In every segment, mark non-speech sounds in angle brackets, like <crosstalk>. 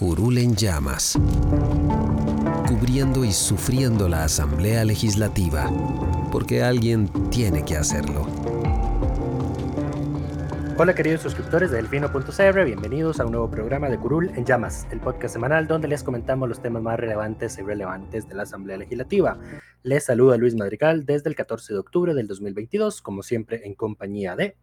Curul en llamas, cubriendo y sufriendo la Asamblea Legislativa, porque alguien tiene que hacerlo. Hola queridos suscriptores de Delfino.cr, bienvenidos a un nuevo programa de Curul en Llamas, el podcast semanal donde les comentamos los temas más relevantes e irrelevantes de la Asamblea Legislativa. Les saluda Luis Madrigal desde el 14 de octubre del 2022, como siempre en compañía de...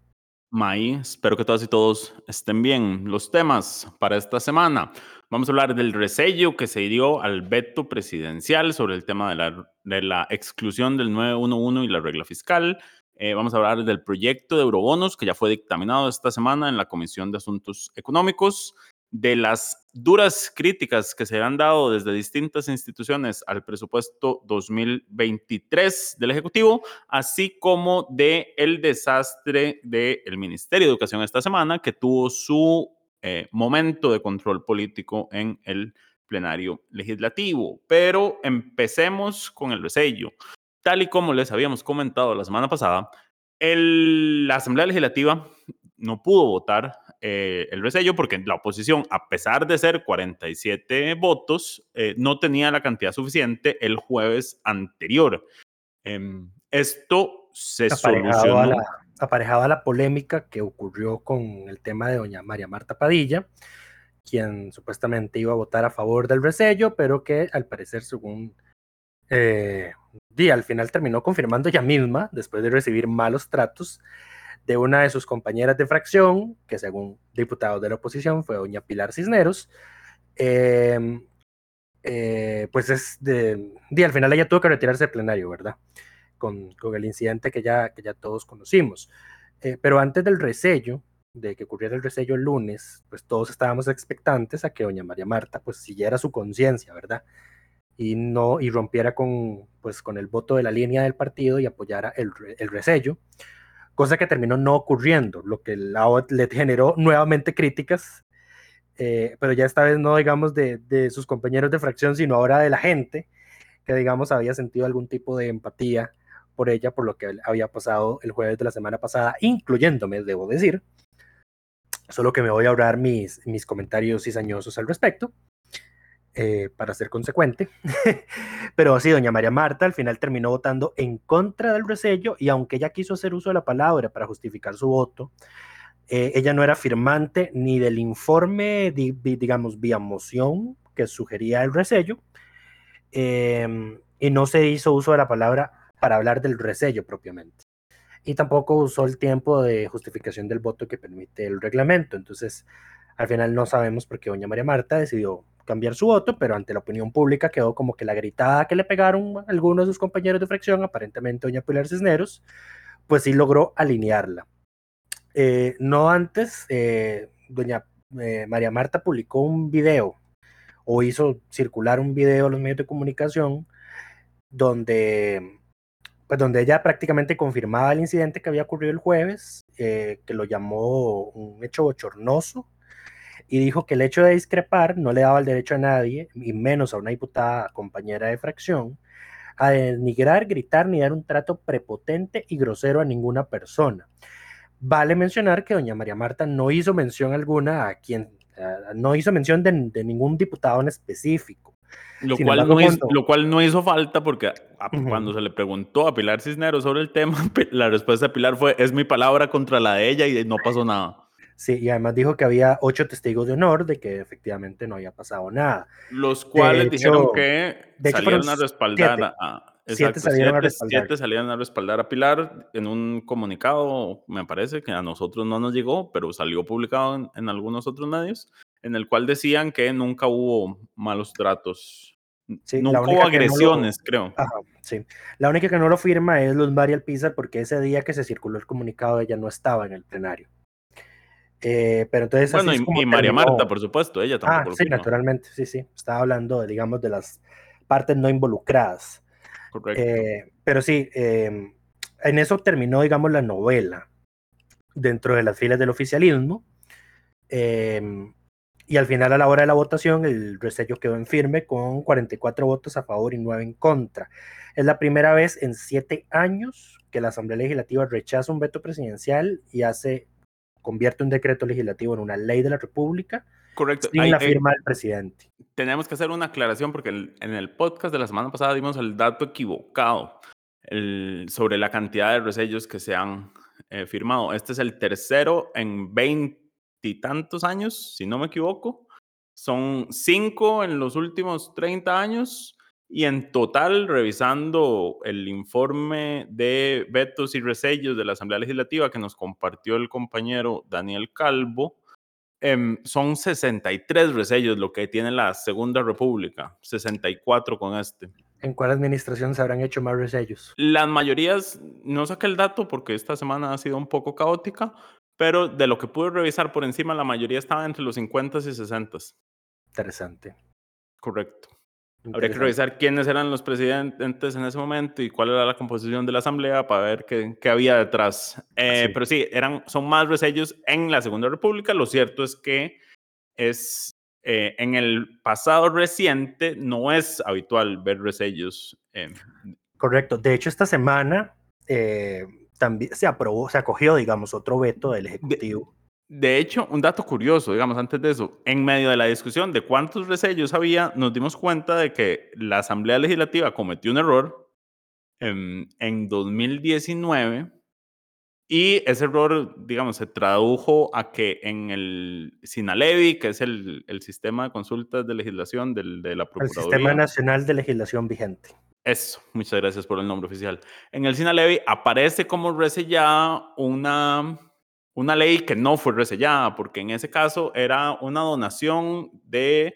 May, espero que todas y todos estén bien. Los temas para esta semana. Vamos a hablar del resello que se dio al veto presidencial sobre el tema de la, de la exclusión del 911 y la regla fiscal. Eh, vamos a hablar del proyecto de eurobonos que ya fue dictaminado esta semana en la Comisión de Asuntos Económicos, de las duras críticas que se han dado desde distintas instituciones al presupuesto 2023 del Ejecutivo, así como de el desastre del Ministerio de Educación esta semana, que tuvo su eh, momento de control político en el plenario legislativo. Pero empecemos con el resello. Tal y como les habíamos comentado la semana pasada, la Asamblea Legislativa no pudo votar eh, el resello porque la oposición, a pesar de ser 47 votos, eh, no tenía la cantidad suficiente el jueves anterior. Em, esto se solucionó aparejaba la polémica que ocurrió con el tema de doña María Marta Padilla, quien supuestamente iba a votar a favor del resello, pero que al parecer, según eh, al final terminó confirmando ella misma, después de recibir malos tratos de una de sus compañeras de fracción, que según diputados de la oposición fue doña Pilar Cisneros, em, eh, pues es de, de, al final ella tuvo que retirarse del plenario, ¿verdad? Con, el incidente que ya, que ya todos conocimos. Eh, pero antes del resello, de que ocurriera el resello el lunes, pues todos estábamos expectantes a que doña María Marta pues siguiera su conciencia, ¿verdad? Y no, y rompiera con, pues, con el voto de la línea del partido y apoyara el, el resello, cosa que terminó no ocurriendo, lo que le generó nuevamente críticas, eh, pero ya esta vez no digamos de, de sus compañeros de fracción, sino ahora de la gente, que digamos había sentido algún tipo de empatía por ella, por lo que había pasado el jueves de la semana pasada, incluyéndome, debo decir. Solo que me voy a ahorrar mis, mis comentarios cizañosos al respecto, eh, para ser consecuente. <laughs> Pero sí, doña María Marta al final terminó votando en contra del resello y aunque ella quiso hacer uso de la palabra para justificar su voto, eh, ella no era firmante ni del informe, digamos, vía moción que sugería el resello, em, y no se hizo uso de la palabra para hablar del resello propiamente. Y tampoco usó el tiempo de justificación del voto que permite el reglamento. Entonces, al final no sabemos por qué doña María Marta decidió cambiar su voto, pero ante la opinión pública quedó como que la gritada que le pegaron algunos de sus compañeros de fracción, aparentemente doña Pilar Cisneros, pues sí logró alinearla. Eh, no antes, eh, doña eh, María Marta publicó un video o hizo circular un video a los medios de comunicación donde pues donde ella prácticamente confirmaba el incidente que había ocurrido el jueves, eh, que lo llamó un hecho bochornoso, y dijo que el hecho de discrepar no le daba el derecho a nadie, y menos a una diputada compañera de fracción, a denigrar, gritar ni dar un trato prepotente y grosero a ninguna persona. Vale mencionar que doña María Marta no hizo mención alguna a quien, no hizo mención de ningún diputado en específico. Lo cual, no hizo, lo cual no hizo falta porque cuando se le preguntó a Pilar Cisneros sobre el tema, <laughs> la respuesta de Pilar fue, es mi palabra contra la de ella y no pasó nada. Sí, y además dijo que había ocho testigos de honor de que efectivamente no había pasado nada. Los cuales dijeron que salieron a respaldar a, siete Exacto, salieron a siete, respaldar. siete salieron a respaldar a Pilar en un comunicado, me parece que a nosotros no nos llegó, pero salió publicado en, en algunos otros medios, en el cual decían que nunca hubo malos tratos, Sí, nunca hubo que no lo- agresiones, creo. Ajá, sí. La única que no lo firma es Luz María Alpizar porque ese día que se circuló el comunicado ella no estaba en el plenario. Eh, pero entonces así Bueno, es y, como y María terminó. Marta, por supuesto, ella Ah, tampoco lo sí, naturalmente, sí, sí. Estaba hablando, de, digamos, de las partes no involucradas. Correcto. Eh, pero sí, eh, en eso terminó, digamos, la novela dentro de las filas del oficialismo. eh, y al final, a la hora de la votación, el resello quedó en firme con 44 votos a favor y 9 en contra. Es la primera vez en siete años que la Asamblea Legislativa rechaza un veto presidencial y hace, convierte un decreto legislativo en una ley de la República Correcto. sin Ahí- la eh, firma del presidente. tenemos que hacer una aclaración porque el- en el podcast de la semana pasada dimos el dato equivocado el- sobre la cantidad de resellos que se han eh, firmado. Este es el tercero en veintitantos años, si no me equivoco. Son cinco en los últimos 30 años y en total, revisando el informe de vetos y resellos de la Asamblea Legislativa que nos compartió el compañero Daniel Calvo, Em, son 63 resellos lo que tiene la Segunda República, 64 con este. ¿En cuál administración se habrán hecho más resellos? Las mayorías, no saqué el dato porque esta semana ha sido un poco caótica, pero de lo que pude revisar por encima, la mayoría estaba entre los 50 y 60. Interesante. Correcto. Habría que interesante. revisar quiénes eran los presidentes en ese momento y cuál era la composición de la asamblea para ver qué, qué había detrás. Eh, Sí. Pero sí, eran, son más resellos en la Segunda República. Lo cierto es que es eh, en el pasado reciente no es habitual ver resellos. eh, Correcto. De hecho, esta semana eh, también se aprobó, se acogió, digamos, otro veto del Ejecutivo. De hecho, un dato curioso, digamos, antes de eso, en medio de la discusión de cuántos resellos había, nos dimos cuenta de que la Asamblea Legislativa cometió un error en, en 2019 y ese error, digamos, se tradujo a que en el SINALEVI, que es el, el sistema de consultas de legislación del, de la El Procuraduría. Sistema Nacional de Legislación Vigente. Eso, muchas gracias por el nombre oficial. En el SINALEVI aparece como resellada una, una ley que no fue resellada, porque en ese caso era una donación de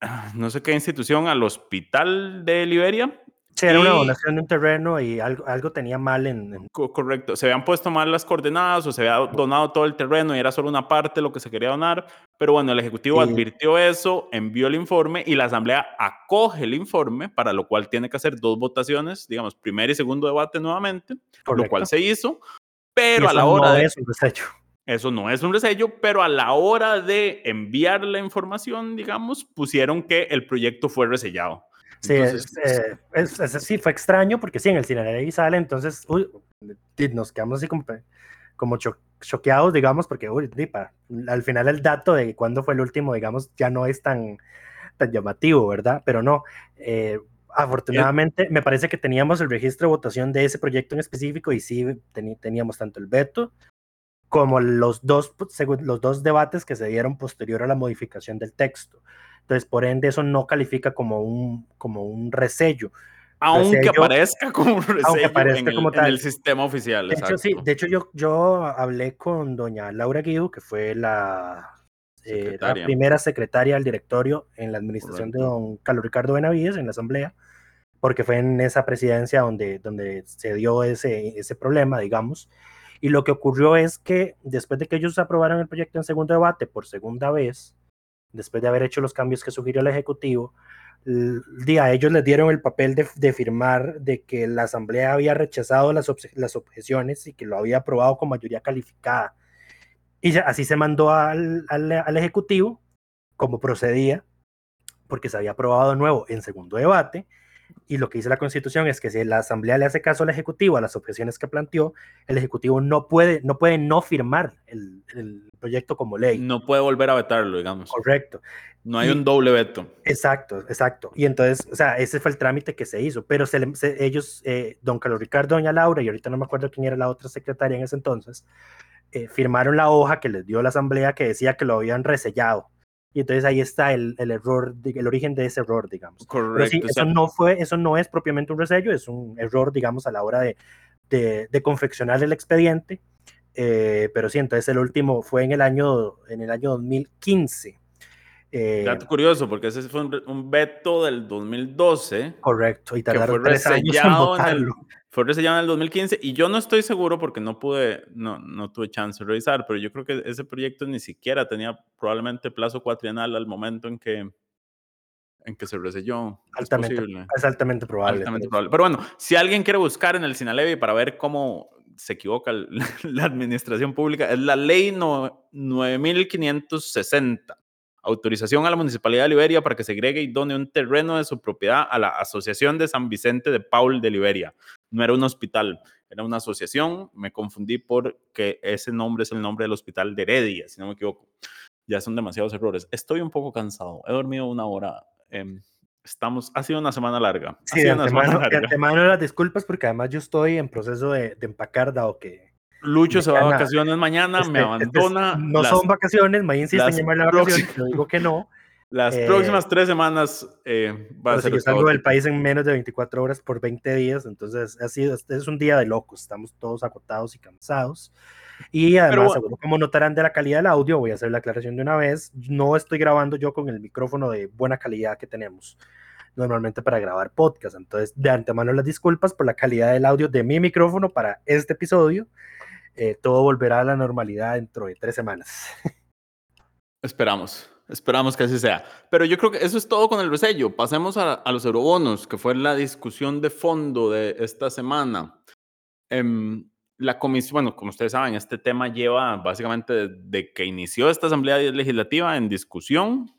ah, no sé qué institución al hospital de Liberia. Sí, era una donación de un terreno y algo, algo tenía mal en, en- Co- Correcto, se habían puesto mal las coordenadas o se había donado todo el terreno y era solo una parte lo que se quería donar, pero bueno, el Ejecutivo advirtió eso, envió el informe y la Asamblea acoge el informe, para lo cual tiene que hacer dos votaciones, digamos, primer y segundo debate nuevamente, lo Correcto. cual se hizo, pero a la hora no de... es un desecho. Eso no es un resello, pero a la hora de enviar la información, digamos, pusieron que el proyecto fue resellado. Sí, Entonces, es, eh, es- es- sí, fue extraño porque sí, en el cine sale, entonces uy, nos quedamos así como, como cho- choqueados, digamos, porque uy, di, pa- al final el dato de cuándo fue el último, digamos, ya no es tan, tan llamativo, ¿verdad? Pero no, eh, afortunadamente me parece que teníamos el registro de votación de ese proyecto en específico y sí teníamos tanto el veto como los dos, pu- segu- los dos debates que se dieron posterior a la modificación del texto. Entonces, por ende, eso no califica como un, como un resello. aunque resello- aparezca como un resello aparezca en, el, como en tal. el sistema oficial. De hecho, sí, de hecho yo, yo hablé con doña Laura Guido, que fue la, eh, la primera secretaria del directorio en la administración de Correcto. don Carlos Ricardo Benavides en la asamblea, porque fue en esa presidencia donde, donde se dio ese, ese problema, digamos. Y lo que ocurrió es que después de que ellos aprobaron el proyecto en segundo debate por segunda vez, después de haber hecho los cambios que sugirió el Ejecutivo, a ellos les dieron el papel de, firmar de que la Asamblea había rechazado las, obje- las objeciones y que lo había aprobado con mayoría calificada. Y así se mandó al, al- al Ejecutivo, como procedía, porque se había aprobado de nuevo en segundo debate. Y lo que dice la Constitución es que si la Asamblea le hace caso al Ejecutivo a las objeciones que planteó, el Ejecutivo no puede no, puede no firmar el, el proyecto como ley. No puede volver a vetarlo, digamos. Correcto. No hay Y- un doble veto. Exacto, exacto. Y entonces, o sea, ese fue el trámite que se hizo, pero se- ellos, eh, don Carlos Ricardo, doña Laura, y ahorita no me acuerdo quién era la otra secretaria en ese entonces, eh, firmaron la hoja que les dio la asamblea que decía que lo habían resellado. Y entonces ahí está el, el error, el origen de ese error, digamos. Correcto. Sí, eso, no fue, eso no es propiamente un resello, es un error, digamos, a la hora de, de, de confeccionar el expediente. Eh, pero sí, entonces el último fue en el año, en el año 2015. Eh, Dato curioso, porque ese fue un, un, veto del 2012. Correcto, y tardaron tres años en votarlo. El, fue resellado en el 2015 y yo no estoy seguro porque no pude, no, no tuve chance de revisar, pero yo creo que ese proyecto ni siquiera tenía probablemente plazo cuatrienal al momento en que, en que se reselló. Altamente, es, es altamente probable. Altamente probable. Pero bueno, si alguien quiere buscar en el Sinalevi para ver cómo se equivoca <laughs> la administración pública, es la ley no, 9560 autorización a la Municipalidad de Liberia para que se agregue y done un terreno de su propiedad a la Asociación de San Vicente de Paul de Liberia. No era un hospital, era una asociación. Me confundí porque ese nombre es el nombre del hospital de Heredia, si no me equivoco. Ya son demasiados errores. Estoy un poco cansado. He dormido una hora. Eh, estamos, ha sido una semana larga. Sí, de antemano, de antemano las disculpas porque además yo estoy en proceso de, de empacar, dado que Lucho se va a vacaciones mañana, me abandona. no las, son vacaciones, me insiste en llamarle vacaciones, yo digo que no. Las eh, próximas tres semanas eh, va a ser. Yo salgo del país en menos de 24 horas por 20 días, entonces ha sido, este es un día de locos, estamos todos agotados y cansados. Y además, seguro como notarán de la calidad del audio, voy a hacer la aclaración de una vez, no estoy grabando yo con el micrófono de buena calidad que tenemos normalmente para grabar podcast, entonces de antemano las disculpas por la calidad del audio de mi micrófono para este episodio eh, todo volverá a la normalidad dentro de tres semanas. Esperamos, esperamos que así sea. Pero yo creo que eso es todo con el resello. Pasemos a, a los eurobonos, que fue la discusión de fondo de esta semana. Eh, la comisión, bueno, como ustedes saben, este tema lleva básicamente desde de que inició esta Asamblea Legislativa en discusión.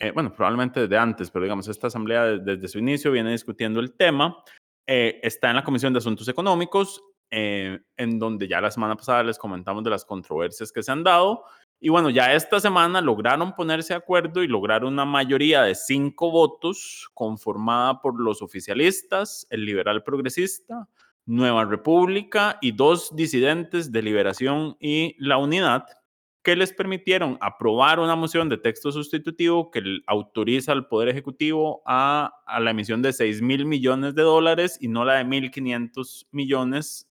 Eh, bueno, probablemente desde antes, pero digamos, esta Asamblea desde su inicio viene discutiendo el tema. Eh, está en la Comisión de Asuntos Económicos eh, en donde ya la semana pasada les comentamos de las controversias que se han dado. Y bueno, ya esta semana lograron ponerse de acuerdo y lograr una mayoría de cinco votos conformada por los oficialistas, el liberal progresista, Nueva República y dos disidentes de Liberación y la Unidad, que les permitieron aprobar una moción de texto sustitutivo que autoriza al Poder Ejecutivo a, a la emisión de 6 mil millones de dólares y no la de 1.500 millones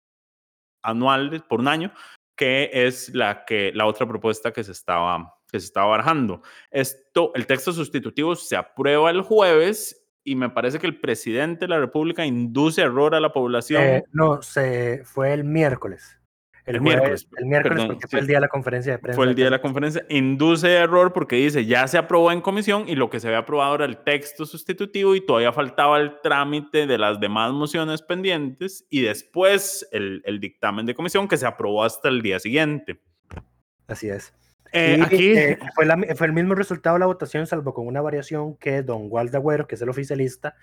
anuales por un año, que es la, que, la otra propuesta que se estaba, que se estaba barajando. Esto, el texto sustitutivo se aprueba el jueves y me parece que el presidente de la República induce error a la población. Eh, no, se, fue el miércoles. El, miércoles. El miércoles perdón, porque fue el día de la conferencia de prensa. Fue el día de la conferencia. Induce error porque dice, ya se aprobó en comisión y lo que se había aprobado era el texto sustitutivo y todavía faltaba el trámite de las demás mociones pendientes y después el, el dictamen de comisión que se aprobó hasta el día siguiente. Así es. Eh, y, aquí eh, fue, la, fue, el mismo resultado de la votación, salvo con una variación que don Waldo Agüero, que es el oficialista,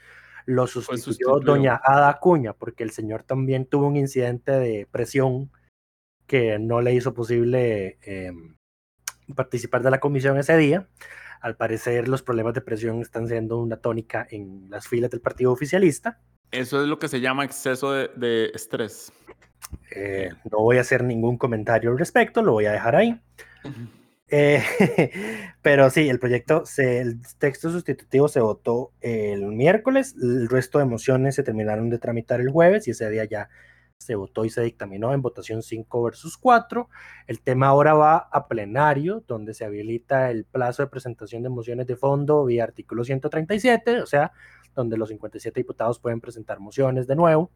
lo sustituyó doña Ada Acuña, porque el señor también tuvo un incidente de presión que no le hizo posible eh, participar de la comisión ese día. Al parecer los problemas de presión están siendo una tónica en las filas del partido oficialista. Eso es lo que se llama exceso de, de estrés. Eh, no voy a hacer ningún comentario al respecto, lo voy a dejar ahí. Uh -huh. eh, <laughs> pero sí, el proyecto, se, el texto sustitutivo se votó el miércoles, el resto de mociones se terminaron de tramitar el jueves y ese día ya se votó y se dictaminó en votación 5 versus 4. El tema ahora va a plenario, donde se habilita el plazo de presentación de mociones de fondo vía artículo 137, o sea, donde los 57 diputados pueden presentar mociones de nuevo,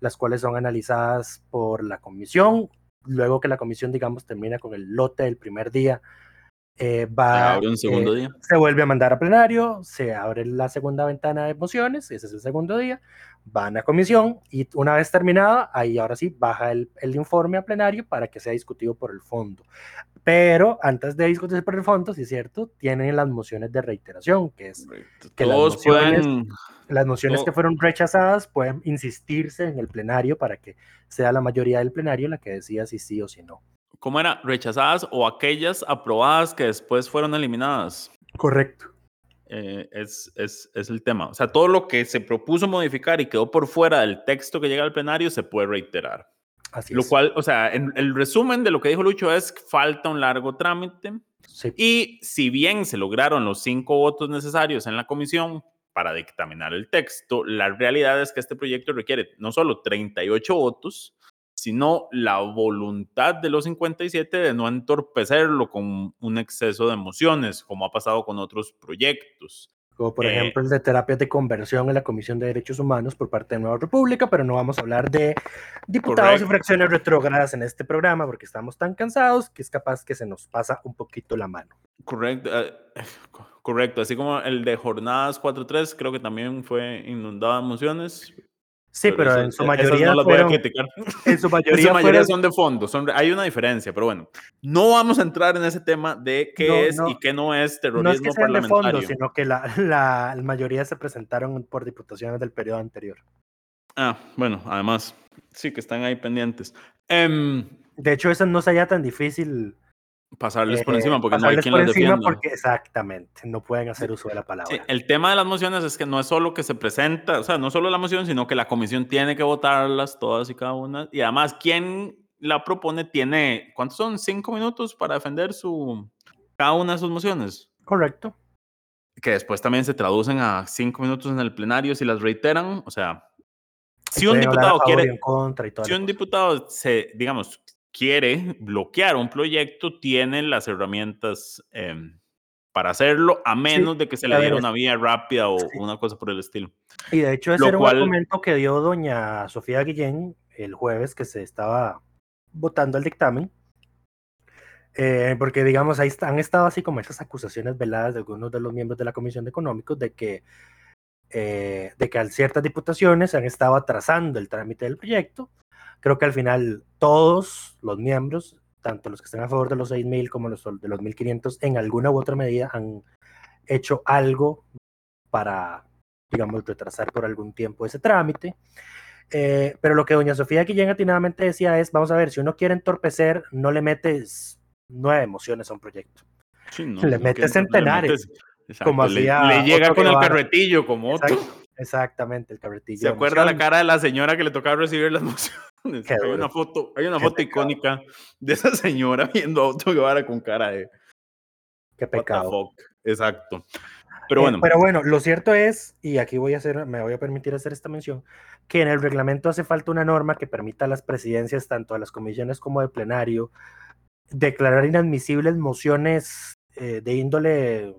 las cuales son analizadas por la comisión. Luego que la comisión, digamos, termina con el lote del primer día, eh, va, un segundo eh, día. se vuelve a mandar a plenario, se abre la segunda ventana de mociones, ese es el segundo día, van a comisión y una vez terminada, ahí ahora sí baja el, el, informe a plenario para que sea discutido por el fondo. Pero antes de discutirse por el fondo, sí es cierto, tienen las mociones de reiteración, que es que las mociones, pueden... las mociones que fueron rechazadas pueden insistirse en el plenario para que sea la mayoría del plenario la que decida si sí o si no. ¿Cómo era? ¿Rechazadas o aquellas aprobadas que después fueron eliminadas? Correcto. Eh, es, es, es, el tema. O sea, todo lo que se propuso modificar y quedó por fuera del texto que llega al plenario se puede reiterar. Así Lo es. cual, o sea, en- el resumen de lo que dijo Lucho es que falta un largo trámite Sí. y si bien se lograron los cinco votos necesarios en la comisión para dictaminar el texto, la realidad es que este proyecto requiere no solo 38 votos, sino la voluntad de los 57 de no entorpecerlo con un exceso de emociones, como ha pasado con otros proyectos. Como por Eh, ejemplo el de terapias de conversión en la Comisión de Derechos Humanos por parte de Nueva República, pero no vamos a hablar de diputados Correcto. y fracciones retrógradas en este programa porque estamos tan cansados que es capaz que se nos pasa un poquito la mano. Correcto, eh, co- correcto. Así como el de jornadas 4-3, creo que también fue inundado de emociones. Sí, pero, eso- en su esas mayoría no las voy a fueron, criticar. <laughs> en su <laughs> En mayoría su mayoría fueron- son de fondo. Son, hay una diferencia, pero bueno, no vamos a entrar en ese tema de qué No, es no. y qué no es no terrorismo es que sean de parlamentario. fondo, sino que la, la, <laughs> la mayoría se presentaron por diputaciones del periodo anterior. Ah, bueno, además, sí que están ahí pendientes. Em, De hecho, eso no sería tan difícil pasarles por eh, encima porque no hay quien por las encima defienda. porque exactamente, no pueden hacer uso de la palabra. Sí, el tema de las mociones es que no es solo que se presenta, o sea, no solo la moción, sino que la comisión tiene que votarlas todas y cada una. Y además, quien la propone tiene, ¿cuántos son? Cinco minutos para defender su, cada una de sus mociones. Correcto. Que después también se traducen a cinco minutos en el plenario si las reiteran. O sea, si un diputado quiere, y si un cosa. diputado se, digamos, quiere bloquear un proyecto, tiene las herramientas em, para hacerlo, a menos de que se a le diera una vía rápida o sí. una cosa por el estilo. Y de hecho, ese Lo era cual- un argumento que dio doña Sofía Guillén el jueves que se estaba votando el dictamen. Eh, porque, digamos, ahí han estado así como esas acusaciones veladas de algunos de los miembros de la Comisión de Económicos de que, eh, de que al ciertas diputaciones han estado atrasando el trámite del proyecto. Creo que al final todos los miembros, tanto los que están a favor de los 6.000 como los de los 1.500, en alguna u otra medida han hecho algo para, digamos, retrasar por algún tiempo ese trámite. Eh, pero lo que doña Sofía Guillén atinadamente decía es, vamos a ver, si uno quiere entorpecer, no le metes nueve emociones a un proyecto. Sí, no, Le centenares, metes- exacto, como le, hacía le llega con el carretillo como otro. Exact- exactamente, el carretillo. ¿Se acuerda la cara de la señora que le tocaba recibir las <laughs> mociones? Qué Hay duro. una foto, hay una Qué foto pecado. icónica de esa señora <laughs> viendo a Otto Guevara con cara de Qué pecado. Exacto. Pero Eh, bueno, pero bueno, lo cierto es, y aquí voy a hacer, me voy a permitir hacer esta mención, que en el reglamento hace falta una norma que permita a las presidencias, tanto a las comisiones como de plenario, declarar inadmisibles mociones eh, de índole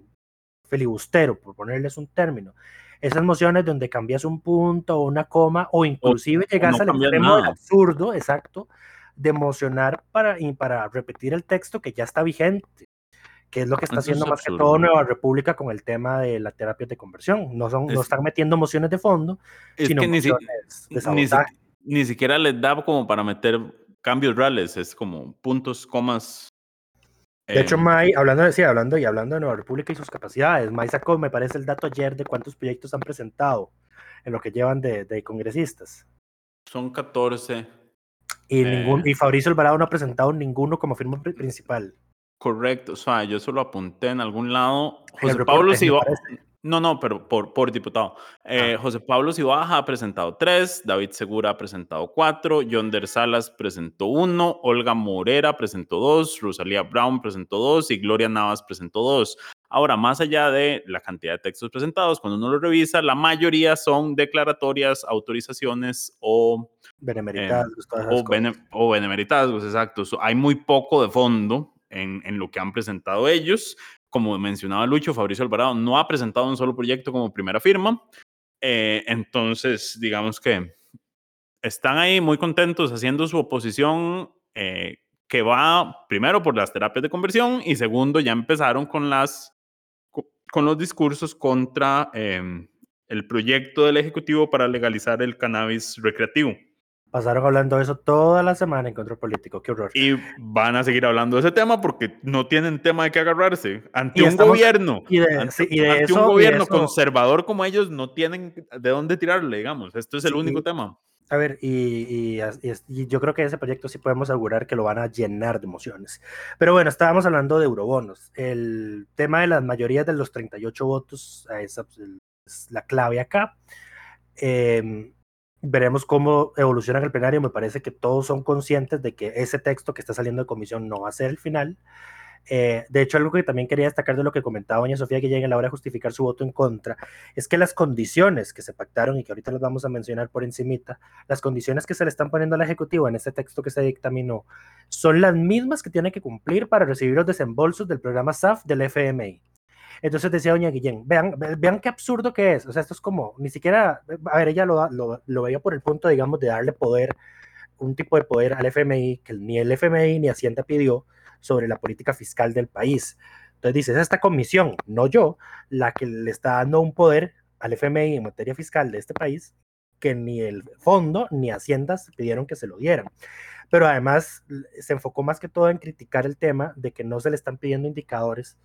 filibustero, por ponerles un término. Esas mociones donde cambias un punto o una coma, o inclusive llegas no al extremo del absurdo, exacto, de mocionar para, y para repetir el texto que ya está vigente que es lo que está Eso es haciendo más que absurdo. todo Nueva República con el tema de la terapia de conversión. No, son, no Es- están metiendo mociones de fondo, es sino que ni, si- de ni, si- ni siquiera les da como para meter cambios reales, es como puntos, comas. De hecho, em, May, hablando de, sí, hablando y hablando de Nueva República y sus capacidades, May sacó, me parece, el dato ayer de cuántos proyectos han presentado en lo que llevan de, de congresistas. son 14. Y, Eh. ningún, y Fabricio Alvarado no ha presentado ninguno como firma pri- principal. Correcto, o sea, yo eso lo apunté en algún lado. José Pablo parece. No, no, pero por, por diputado. Eh, Ah. José Pablo Sibaja ha presentado tres, David Segura ha presentado cuatro, Yonder Salas presentó uno, Olga Morera presentó dos, Rosalía Brown presentó dos y Gloria Navas presentó dos. Ahora, más allá de la cantidad de textos presentados, cuando uno lo revisa, la mayoría son declaratorias, autorizaciones o Benemeritazgos, todas esas o, bene- o benemeritazgos, exacto. So, hay muy poco de fondo en, en lo que han presentado ellos. Como mencionaba Lucho, Fabricio Alvarado no ha presentado un solo proyecto como primera firma. Eh, entonces, digamos que están ahí muy contentos haciendo su oposición eh, que va primero por las terapias de conversión y segundo ya empezaron con las co- con los discursos contra em, el proyecto del Ejecutivo para legalizar el cannabis recreativo. Pasaron hablando de eso toda la semana en Control Político. Qué horror. Y van a seguir hablando de ese tema porque no tienen tema de qué agarrarse. Ante un estamos- gobierno, y de- ante, sí, y de ante eso- y un de gobierno eso- conservador como ellos, no tienen de dónde tirarle, digamos. Esto es el Sí, único y- tema. A ver, y, y yo creo que ese proyecto sí podemos augurar que lo van a llenar de emociones. Pero bueno, estábamos hablando de eurobonos. El tema de las mayorías de los 38 votos eh, es, abs- es la clave acá. Em, veremos cómo evoluciona el plenario. Me parece que todos son conscientes de que ese texto que está saliendo de comisión no va a ser el final. Eh, de hecho, algo que también quería destacar de lo que comentaba doña Sofía que llega a la hora de justificar su voto en contra, es que las condiciones que se pactaron y que ahorita las vamos a mencionar por encimita, las condiciones que se le están poniendo al Ejecutivo en este texto que se dictaminó, son las mismas que tiene que cumplir para recibir los desembolsos del programa SAF del FMI. Entonces decía doña Guillén, vean, vean qué absurdo que es. O sea, esto es como, ni siquiera, a ver, ella lo, lo, lo veía por el punto, digamos, de darle poder, un tipo de poder al FMI que ni el FMI ni Hacienda pidió sobre la política fiscal del país. Entonces dice, es esta comisión, no yo, la que le está dando un poder al FMI en materia fiscal de este país que ni el fondo ni Haciendas pidieron que se lo dieran. Pero además se enfocó más que todo en criticar el tema de que no se le están pidiendo indicadores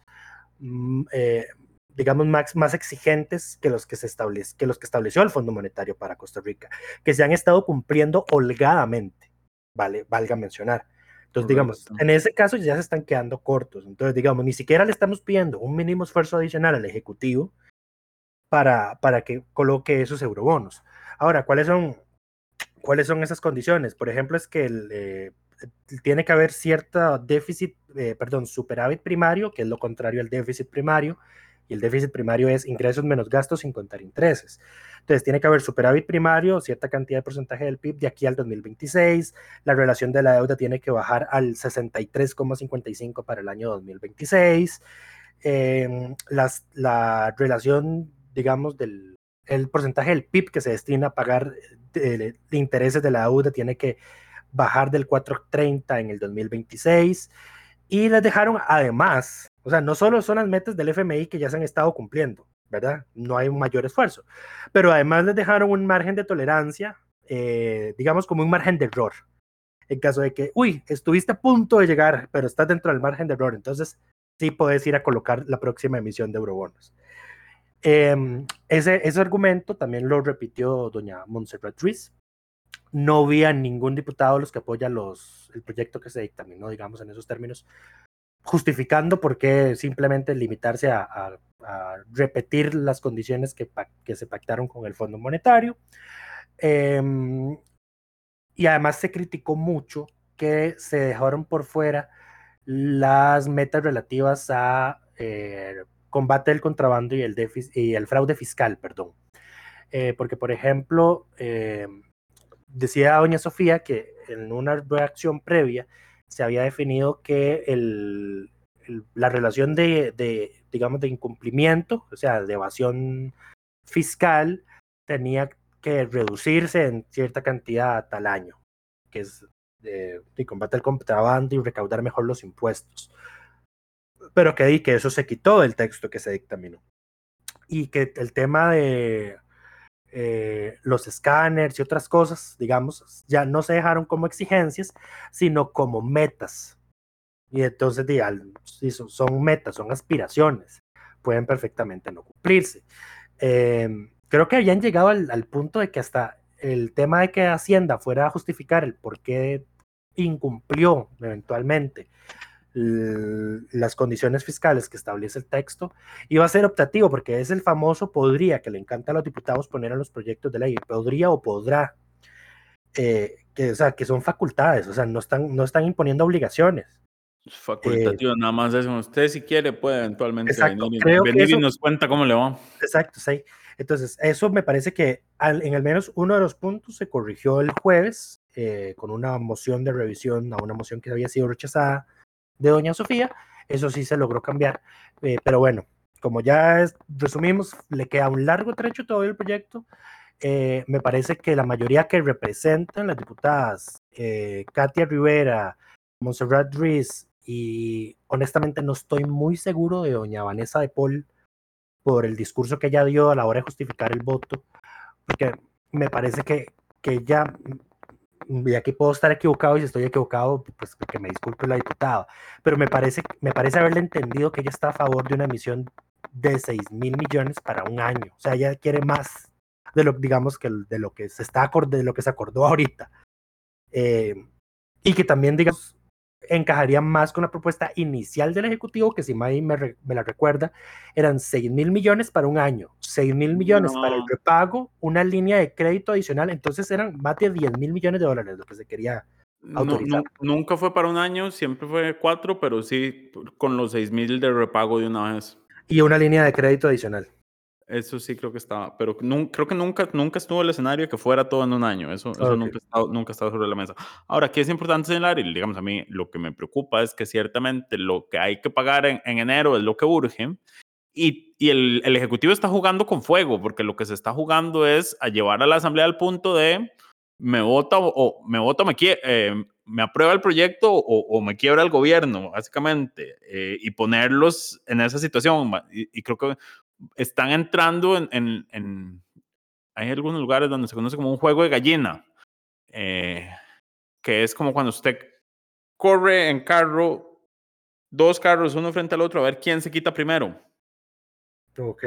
eh, digamos, más, más exigentes que los que, se establece, que los que estableció el Fondo Monetario para Costa Rica, que se han estado cumpliendo holgadamente, vale, valga mencionar. Entonces, digamos, en ese caso ya se están quedando cortos. Entonces, digamos, ni siquiera le estamos pidiendo un mínimo esfuerzo adicional al Ejecutivo para, para que coloque esos eurobonos. Ahora, ¿cuáles son, ¿cuáles son esas condiciones? Por ejemplo, es que el, eh, tiene que haber cierta déficit, eh, perdón, superávit primario, que es lo contrario al déficit primario, y el déficit primario es ingresos menos gastos sin contar intereses. Entonces, tiene que haber superávit primario, cierta cantidad de porcentaje del PIB de aquí al 2026, la relación de la deuda tiene que bajar al 63,55 para el año 2026, em, las, la relación, digamos, del el porcentaje del PIB que se destina a pagar de, de intereses de la deuda tiene que bajar del 430 en el 2026 y les dejaron además, o sea, no solo son las metas del FMI que ya se han estado cumpliendo, ¿verdad? No hay un mayor esfuerzo, pero además les dejaron un margen de tolerancia, eh, digamos como un margen de error. En caso de que, uy, estuviste a punto de llegar, pero estás dentro del margen de error, entonces sí puedes ir a colocar la próxima emisión de eurobonos. Em, ese, ese argumento también lo repitió doña Montserrat Ruiz, no vi ningún diputado los que apoya los, el proyecto que se dictaminó, digamos, en esos términos, justificando por qué simplemente limitarse a, repetir las condiciones que, que, se pactaron con el Fondo Monetario. Em, y además se criticó mucho que se dejaron por fuera las metas relativas a eh, combate del contrabando y el, y el fraude fiscal, perdón. Eh, porque, por ejemplo, em, decía doña Sofía que en una reacción previa se había definido que el, la relación de, de, digamos, de incumplimiento, o sea, de evasión fiscal, tenía que reducirse en cierta cantidad al año, que es de, de combate al contrabando y recaudar mejor los impuestos. Pero que que eso se quitó del texto que se dictaminó. Y que el tema de eh, los escáneres y otras cosas, digamos, ya no se dejaron como exigencias, sino como metas. Y entonces, si son metas, son aspiraciones, pueden perfectamente no cumplirse. Em, creo que habían llegado al, al, punto de que hasta el tema de que Hacienda fuera a justificar el por qué incumplió eventualmente las condiciones fiscales que establece el texto iba a ser optativo porque es el famoso podría que le encanta a los diputados poner en los proyectos de ley, podría o podrá, eh, que, o sea, que son facultades, o sea, no están, no están imponiendo obligaciones. Facultativo, eh, nada más eso. Usted si quiere puede eventualmente venir, venir y nos cuenta cómo le va. Exacto, sí. Entonces, eso me parece que al, en al menos uno de los puntos se corrigió el jueves eh, con una moción de revisión a una moción que había sido rechazada de Doña Sofía, eso sí se logró cambiar, eh, pero bueno, como ya resumimos, le queda un largo trecho todavía el proyecto. Eh, me parece que la mayoría que representan las diputadas eh, Katia Rivera, Montserrat Ruiz y honestamente no estoy muy seguro de doña Vanessa de Paul por el discurso que ella dio a la hora de justificar el voto, porque me parece que, que ella y aquí puedo estar equivocado y si estoy equivocado, pues que me disculpe la diputada, pero me parece, me parece haberle entendido que ella está a favor de una emisión de 6 mil millones para un año, o sea, ella quiere más de lo, digamos, que de lo que se está de lo que se acordó ahorita. Eh, y que también, digamos, encajaría más con la propuesta inicial del Ejecutivo, que si May me, me la recuerda, eran 6 mil millones para un año, 6 mil millones para el repago, una línea de crédito adicional, entonces eran más de 10 mil millones de dólares lo que se quería autorizar. nunca fue para un año, siempre fue cuatro, pero sí con los 6 mil de repago de una vez. Y una línea de crédito adicional. Eso sí creo que estaba, pero creo que nunca, nunca estuvo el escenario que fuera todo en un año. Eso, eso nunca, ha estado, nunca sobre la mesa. Ahora, aquí es importante señalar, y digamos a mí lo que me preocupa es que ciertamente lo que hay que pagar en, enero es lo que urge, y, y el, el, Ejecutivo está jugando con fuego, porque lo que se está jugando es a llevar a la Asamblea al punto de me vota o, me vota me, eh, me aprueba el proyecto o, o, me quiebra el gobierno, básicamente, eh, y ponerlos en esa situación. Y, y, creo que están entrando en, en, Hay algunos lugares donde se conoce como un juego de gallina, eh, que es como cuando usted corre en carro, dos carros uno frente al otro, a ver quién se quita primero. Ok.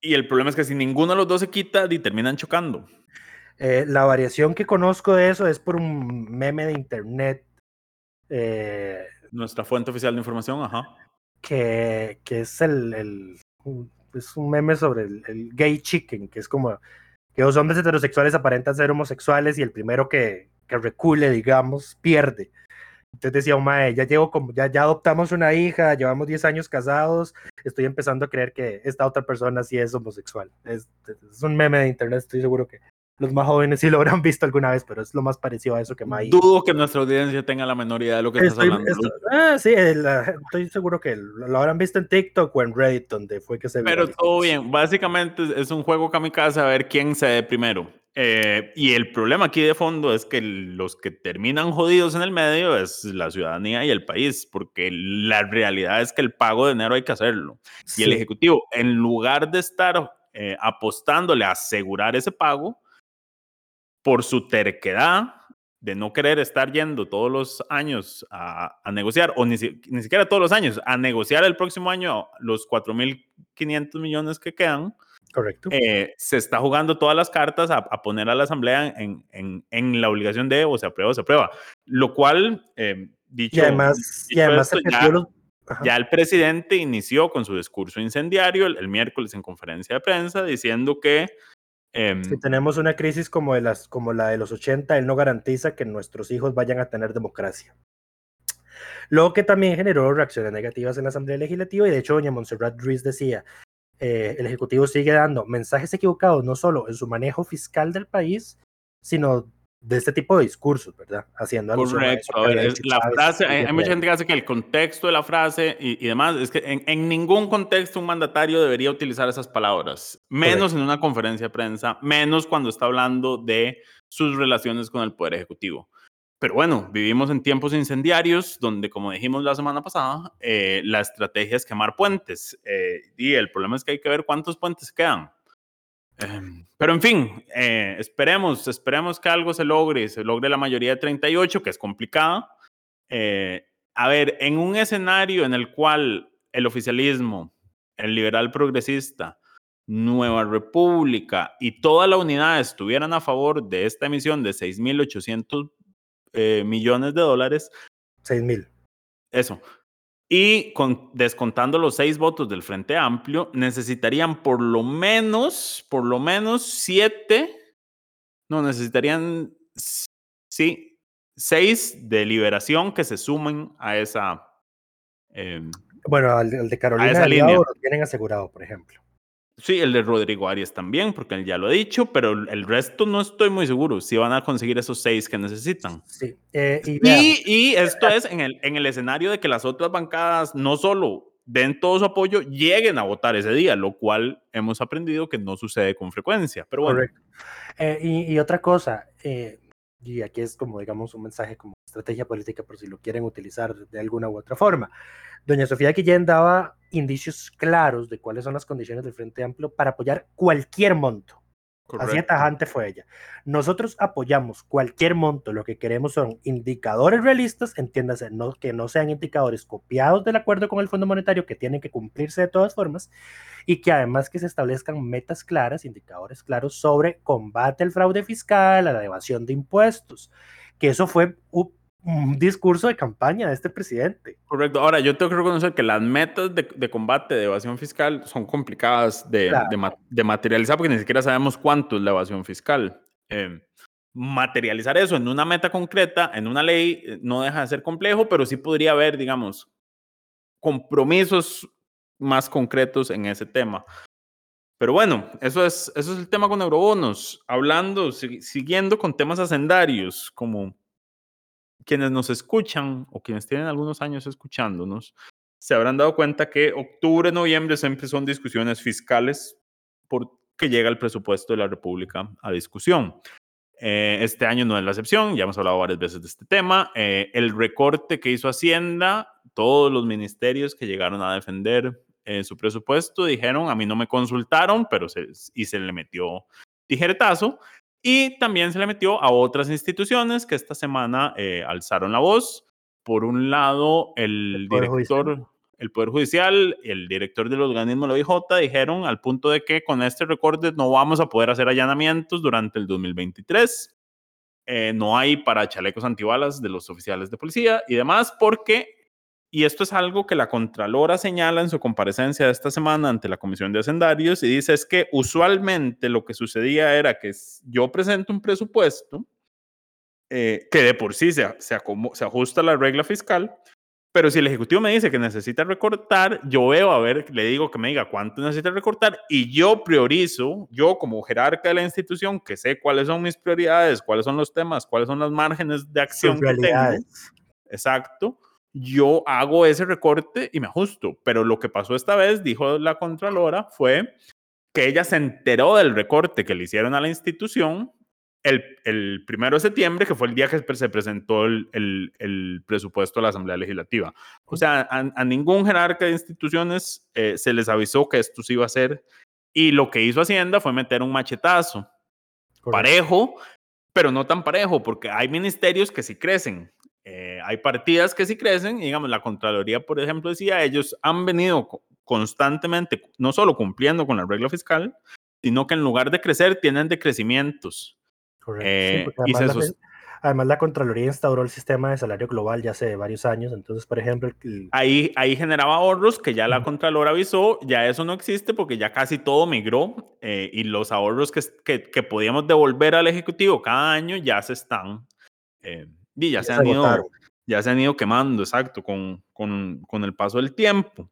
Y el problema es que si ninguno de los dos se quita, terminan chocando. Eh, la variación que conozco de eso es por un meme de internet. Eh, Nuestra fuente oficial de información, ajá. Que, que es el, el, es un meme sobre el, gay chicken, que es como que dos hombres heterosexuales aparentan ser homosexuales y el primero que, que recule, digamos, pierde. Entonces decía, Mae, ya llevo como, ya, ya adoptamos una hija, llevamos 10 años casados, estoy empezando a creer que esta otra persona sí es homosexual. Es, es un meme de internet, estoy seguro que los más jóvenes sí lo habrán visto alguna vez, pero es lo más parecido a eso que May. Dudo que nuestra audiencia tenga la menor idea de lo que estás hablando. ah, sí, estoy seguro que lo, habrán visto en TikTok o en Reddit, donde fue que se Pero todo bien, básicamente es un juego kamikaze a ver quién se ve primero. Eh, y el problema aquí de fondo es que los que terminan jodidos en el medio es la ciudadanía y el país, porque la realidad es que el pago de dinero hay que hacerlo. Y el Ejecutivo, en lugar de estar eh, apostándole a asegurar ese pago, por su terquedad de no querer estar yendo todos los años a, negociar, o ni, siquiera todos los años, a negociar el próximo año los 4.500 millones que quedan. Correcto. Eh, se está jugando todas las cartas a, poner a la Asamblea en, en, la obligación de o se aprueba o se aprueba. Lo cual, eh, dicho. Y además, y además ya, el presidente inició con su discurso incendiario el, miércoles en conferencia de prensa diciendo que si em, tenemos una crisis como, de las, como la de los 80, él no garantiza que nuestros hijos vayan a tener democracia. Lo que también generó reacciones negativas en la Asamblea Legislativa y de hecho doña Montserrat Ruiz decía, eh, el Ejecutivo sigue dando mensajes equivocados no solo en su manejo fiscal del país, sino de este tipo de discursos, ¿verdad? Haciendo Correcto. A, ver, la frase, hay, mucha gente que hace que el contexto de la frase y, demás, es que en, ningún contexto un mandatario debería utilizar esas palabras, menos en una conferencia de prensa, menos cuando está hablando de sus relaciones con el Poder Ejecutivo. Pero bueno, vivimos en tiempos incendiarios donde, como dijimos la semana pasada, eh, la estrategia es quemar puentes. Eh, y el problema es que hay que ver cuántos puentes quedan. Em, pero en fin, eh, esperemos, esperemos que algo se logre, se logre la mayoría de 38, que es complicada. Eh, a ver, en un escenario en el cual el oficialismo, el liberal progresista, Nueva República y toda la unidad estuvieran a favor de esta emisión de 6.800 eh, millones de dólares. 6.000. Eso. Y con, descontando los seis votos del Frente Amplio, necesitarían por lo menos, por lo menos siete, no, necesitarían, sí, seis de liberación que se sumen a esa. Em, bueno, al, de Carolina lo tienen asegurado, por ejemplo. Sí, el de Rodrigo Arias también, porque él ya lo ha dicho, pero el resto no estoy muy seguro si van a conseguir esos seis que necesitan. Sí. Eh, y, esto es en el, en el escenario de que las otras bancadas no solo den todo su apoyo, lleguen a votar ese día, lo cual hemos aprendido que no sucede con frecuencia. Pero bueno. Eh, y, otra cosa, eh, y aquí es como, digamos, un mensaje como estrategia política por si lo quieren utilizar de alguna u otra forma. Doña Sofía Guillén daba indicios claros de cuáles son las condiciones del Frente Amplio para apoyar cualquier monto. Así tajante fue ella. Nosotros apoyamos cualquier monto, lo que queremos son indicadores realistas, entiéndase, no, que no sean indicadores copiados del acuerdo con el Fondo Monetario, que tienen que cumplirse de todas formas, y que además que se establezcan metas claras, indicadores claros sobre combate al fraude fiscal, a la evasión de impuestos, que eso fue un discurso de campaña de este presidente. Correcto. Ahora, yo tengo que reconocer que las metas de, de combate de evasión fiscal son complicadas de, Claro. de, de materializar porque ni siquiera sabemos cuánto es la evasión fiscal. Eh, materializar eso en una meta concreta, en una ley, eh, no deja de ser complejo, pero sí podría haber, digamos, compromisos más concretos en ese tema. Pero bueno, eso es, eso es el tema con eurobonos. Hablando, si- siguiendo con temas hacendarios, como quienes nos escuchan o quienes tienen algunos años escuchándonos, se habrán dado cuenta que octubre, noviembre siempre son discusiones fiscales porque llega el presupuesto de la República a discusión. Eh, este año no es la excepción, ya hemos hablado varias veces de este tema. Eh, el recorte que hizo Hacienda, todos los ministerios que llegaron a defender eh, su presupuesto dijeron, a mí no me consultaron, pero se, y se le metió tijeretazo. Y también se le metió a otras instituciones que esta semana eh, alzaron la voz. Por un lado, el, El director, Judicial. el Poder Judicial, el director del organismo, la OIJ, dijeron al punto de que con este recorte no vamos a poder hacer allanamientos durante el 2023. Eh, no hay para chalecos antibalas de los oficiales de policía y demás, porque, y esto es algo que la Contralora señala en su comparecencia de esta semana ante la Comisión de Hacendarios, y dice es que usualmente lo que sucedía era que yo presento un presupuesto eh, que de por sí se, se, se ajusta a la regla fiscal, pero si el Ejecutivo me dice que necesita recortar, yo veo, a ver, le digo que me diga cuánto necesita recortar y yo priorizo, yo como jerarca de la institución, que sé cuáles son mis prioridades, cuáles son los temas, cuáles son los márgenes de acción que tengo. Exacto. Yo hago ese recorte y me ajusto. Pero lo que pasó esta vez, dijo la Contralora, fue que ella se enteró del recorte que le hicieron a la institución el, el primero de septiembre, que fue el día que se presentó el, el- el presupuesto a la Asamblea Legislativa. O sea, a, a ningún jerarca de instituciones eh, se les avisó que esto se iba a hacer. Y lo que hizo Hacienda fue meter un machetazo Correcto. parejo, pero no tan parejo, porque hay ministerios que sí crecen. Eh, hay partidas que sí crecen, y digamos, la Contraloría, por ejemplo, decía, ellos han venido co- constantemente, no solo cumpliendo con la regla fiscal, sino que en lugar de crecer, tienen decrecimientos. Correcto, sí, Eh, porque y se además, la, además Contraloría instauró el sistema de salario global ya hace varios años, entonces, por ejemplo, el- Ahí, ahí generaba ahorros que ya la. Contralora avisó, ya eso no existe porque ya casi todo migró eh, y los ahorros que, que, que podíamos devolver al Ejecutivo cada año ya se están, eh, y ya, Ya se han ido, ya se han ido quemando, exacto, con, con, con el paso del tiempo.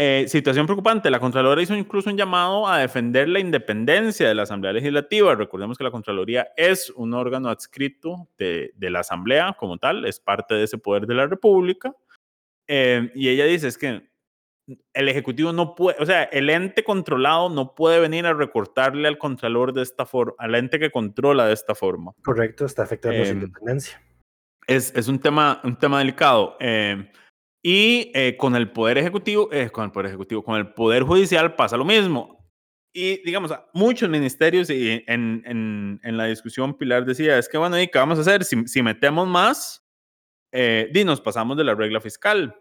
Eh, situación preocupante, la Contralora hizo incluso un llamado a defender la independencia de la Asamblea Legislativa. Recordemos que la Contraloría es un órgano adscrito de, de la Asamblea como tal, es parte de ese poder de la República. Eh, y ella dice, es que el Ejecutivo no puede, o sea, el ente controlado no puede venir a recortarle al Contralor de esta forma, al ente que controla de esta forma. correcto, está afectando su Em, independencia. Es, es un, tema, un tema delicado. eh, y eh, con el Poder Ejecutivo, eh, con el Poder Ejecutivo, con el Poder Judicial pasa lo mismo. Y digamos, muchos ministerios, y en, en, en la discusión Pilar decía, es que bueno, ¿y qué vamos a hacer? Si, si metemos más, eh, di, nos pasamos de la regla fiscal.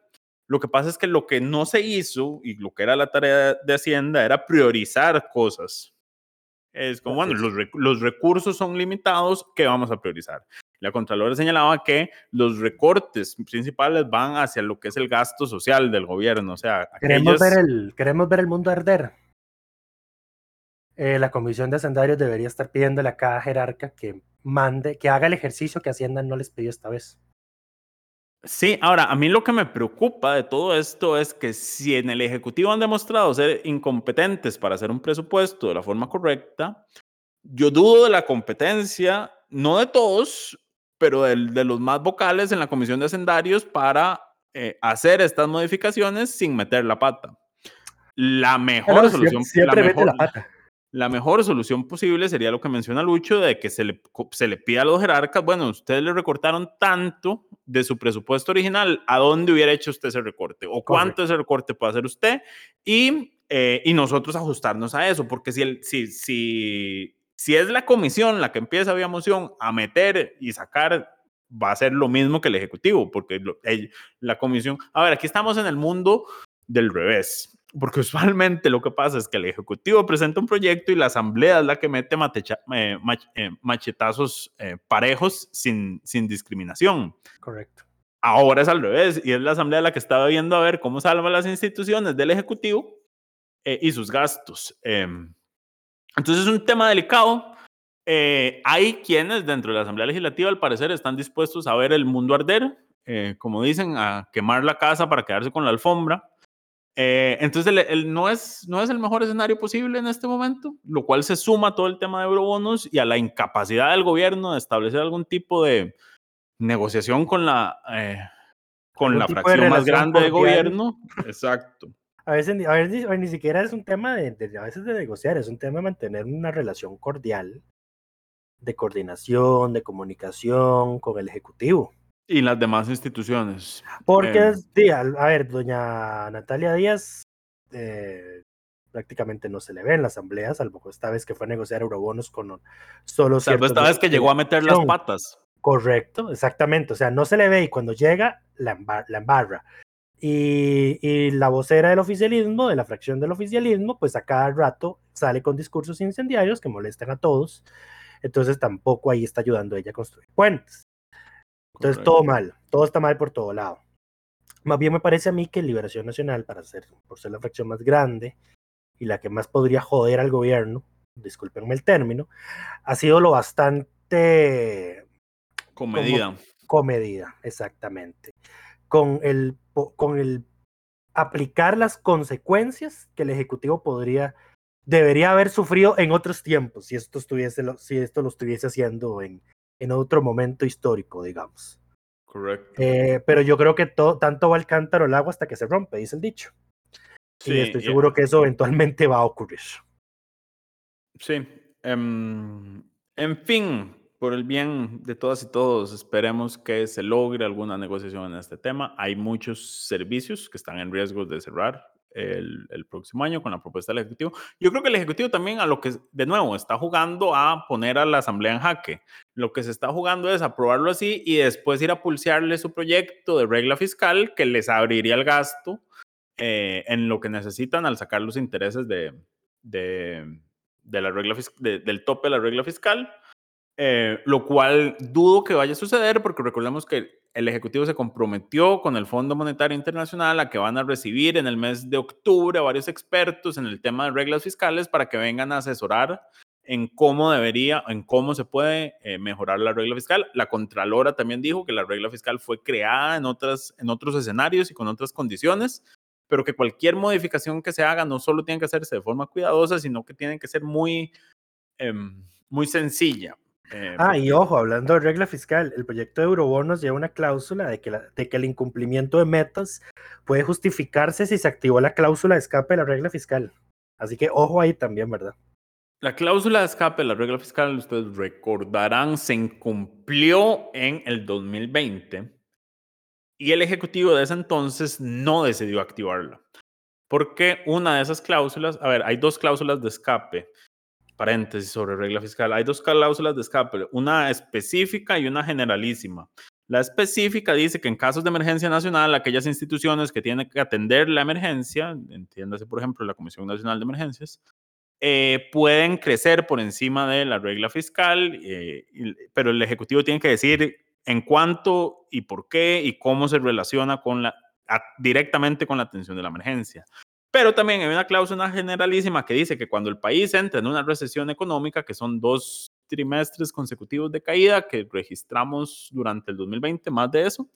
Lo que pasa es que lo que no se hizo y lo que era la tarea de Hacienda era priorizar cosas. Es como, bueno, los, los recursos son limitados, ¿qué vamos a priorizar? La Contralora señalaba que los recortes principales van hacia lo que es el gasto social del gobierno. O sea, Queremos aquellos- ver, el, queremos ver el mundo arder. Eh, la Comisión de Hacendarios debería estar pidiendo a la caja jerarca que mande, que haga el ejercicio que Hacienda no les pidió esta vez. Sí, ahora, a mí lo que me preocupa de todo esto es que si en el Ejecutivo han demostrado ser incompetentes para hacer un presupuesto de la forma correcta, yo dudo de la competencia, no de todos, pero del- de, los más vocales en la Comisión de Hacendarios para eh, hacer estas modificaciones sin meter la pata. La mejor Pero solución, siempre, la mete la mejor- pata. la mejor solución posible sería lo que menciona Lucho, de que se le, se le pida a los jerarcas, bueno, ustedes le recortaron tanto de su presupuesto original, ¿a dónde hubiera hecho usted ese recorte? ¿O cuánto ese recorte puede hacer usted? Y, eh, y nosotros ajustarnos a eso, porque si, el, si, si, si es la comisión la que empieza vía moción a meter y sacar, va a ser lo mismo que el Ejecutivo, porque lo- el- la comisión, a ver, aquí estamos en el mundo del revés. porque <laughs> usualmente lo que pasa es que el Ejecutivo presenta un proyecto y la Asamblea es la que mete eh, eh, machetazos eh, parejos sin, sin discriminación. Correcto. Ahora es al revés y es la Asamblea la que está viendo a ver cómo salva las instituciones del Ejecutivo y sus gastos. Entonces es un tema delicado. hay quienes dentro de la Asamblea Legislativa al parecer están dispuestos a ver el mundo arder, como dicen, a quemar la casa para quedarse con la alfombra. Eh, entonces, el, no, es, no es el mejor escenario posible en este momento, lo cual se suma a todo el tema de eurobonos y a la incapacidad del gobierno de establecer algún tipo de negociación con la, eh, con la fracción más grande de gobierno. Exacto. A veces, a veces ni siquiera es un tema de, a veces de negociar, es un tema de mantener una relación cordial, de coordinación, de comunicación con el Ejecutivo. Y las demás instituciones. Porque, eh, a, ver, doña Natalia Díaz eh, prácticamente no se le ve en la asamblea, salvo esta vez que fue a negociar eurobonos con solo Salvo esta vez que llegó a meter las patas. Correcto, exactamente. O sea, no se le ve y cuando llega, la, la embarra. Y, y, la vocera del oficialismo, de la fracción del oficialismo, pues a cada rato sale con discursos incendiarios que molestan a todos. Entonces tampoco ahí está ayudando ella a construir puentes. Entonces, todo mal, todo está mal por todo lado. Más bien me parece a mí que Liberación Nacional, para ser, por ser la fracción más grande y la que más podría joder al gobierno, discúlpenme el término, ha sido lo bastante... Comedida. comedida, exactamente. Con el, con el aplicar las consecuencias que el Ejecutivo podría, debería haber sufrido en otros tiempos, si esto, estuviese, si esto lo estuviese haciendo en, en otro momento histórico, digamos. Correcto. Eh, pero yo creo que tanto va el cántaro el agua hasta que se rompe, dice el dicho. Sí, y estoy seguro que eso eventualmente va a ocurrir. Sí. Em, en fin, por el bien de todas y todos, esperemos que se logre alguna negociación en este tema. Hay muchos servicios que están en riesgo de cerrar el, próximo año con la propuesta del Ejecutivo. Yo creo que el Ejecutivo también a lo que, de nuevo, está jugando a poner a la Asamblea en jaque. Lo que se está jugando es aprobarlo así y después ir a pulsearle su proyecto de regla fiscal que les abriría el gasto eh, en lo que necesitan al sacar los intereses de, de, de la regla, del tope de la regla fiscal. Eh, lo cual dudo que vaya a suceder porque recordemos que el Ejecutivo se comprometió con el Fondo Monetario Internacional a que van a recibir en el mes de octubre varios expertos en el tema de reglas fiscales para que vengan a asesorar en cómo debería, en cómo se puede eh, mejorar la regla fiscal. La Contralora también dijo que la regla fiscal fue creada en, otras, en otros escenarios y con otras condiciones, pero que cualquier modificación que se haga no solo tiene que hacerse de forma cuidadosa, sino que tiene que ser muy, em, muy sencilla. Eh, ah, y ojo, hablando de regla fiscal, el proyecto de Eurobonos lleva una cláusula de que, de que el incumplimiento de metas puede justificarse si se activó la cláusula de escape de la regla fiscal. Así que ojo ahí también, ¿verdad? La cláusula de escape de la regla fiscal, ustedes recordarán, se incumplió en el 2020 y el Ejecutivo de ese entonces no decidió activarla. Porque una de esas cláusulas, a ver, hay dos cláusulas de escape paréntesis sobre regla fiscal, hay dos cláusulas de escape, una específica y una generalísima. La específica dice que en casos de emergencia nacional, aquellas instituciones que tienen que atender la emergencia, entiéndase por ejemplo la Comisión Nacional de Emergencias, eh, pueden crecer por encima de la regla fiscal, eh, pero el Ejecutivo tiene que decir en cuánto y por qué y cómo se relaciona con la, directamente con la atención de la emergencia. Pero también hay una cláusula generalísima que dice que cuando el país entra en una recesión económica, que son dos trimestres consecutivos de caída que registramos durante el 2020, más de eso,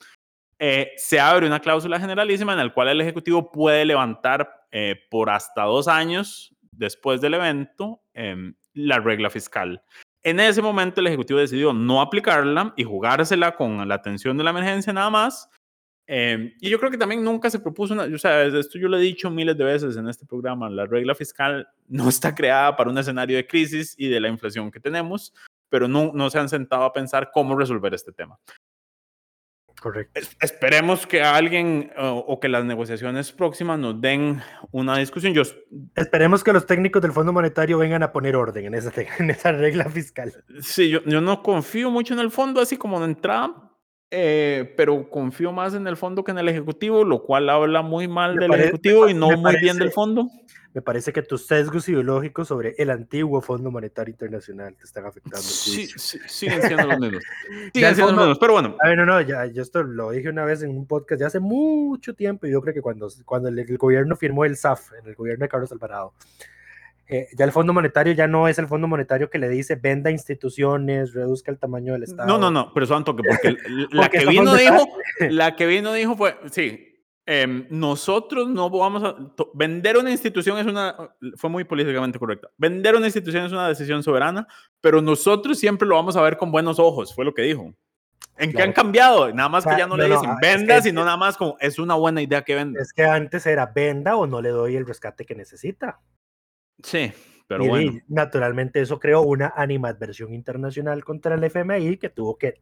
eh, se abre una cláusula generalísima en la cual el Ejecutivo puede levantar eh, por hasta dos años después del evento em, la regla fiscal. En ese momento el Ejecutivo decidió no aplicarla y jugársela con la atención de la emergencia nada más Em, y yo creo que también nunca se propuso una, o sea, esto yo lo he dicho miles de veces en este programa, la regla fiscal <laughs> no está creada para un escenario de crisis y de la inflación que tenemos, pero no, no se han sentado a pensar cómo resolver este tema. Correcto. esperemos que alguien o, que las negociaciones próximas nos den una discusión. Yo, esperemos que los técnicos del Fondo Monetario vengan a poner orden en esa, <laughs> en esa regla fiscal. Sí, yo, yo no confío mucho en el fondo, así como de entrada, eh, pero confío más en el fondo que en el Ejecutivo, lo cual habla muy mal Me del pare- Ejecutivo y no muy bien del parece- fondo. Me parece que tus sesgos ideológicos sobre el antiguo Fondo Monetario Internacional te están afectando. Sí, sí, siguen siendo los mismos. <laughs> Siguen siendo los mismos, pero bueno. A ver, no, no, ya, yo esto lo dije una vez en un podcast ya hace mucho tiempo y yo creo que cuando, cuando el, el gobierno firmó el SAF, en el gobierno de Carlos Alvarado, eh, ya el Fondo Monetario ya no es el Fondo Monetario que le dice venda instituciones, reduzca el tamaño del Estado. No, no, no, pero eso un toque, porque <laughs> la Porque que vino dijo, la que vino dijo fue, sí, em, nosotros no vamos a, vender una institución es una, fue muy políticamente correcta, vender una institución es una decisión soberana, pero nosotros siempre lo vamos a ver con buenos ojos, fue lo que dijo. ¿En qué Claro. han cambiado? Nada más O sea, que ya no, no, le no, dicen es venda, que- sino nada más como es una buena idea que venda. Es que antes era venda o no le doy el rescate que necesita. Sí, pero y, bueno. y, naturalmente eso creó una animadversión internacional contra el FMI que tuvo que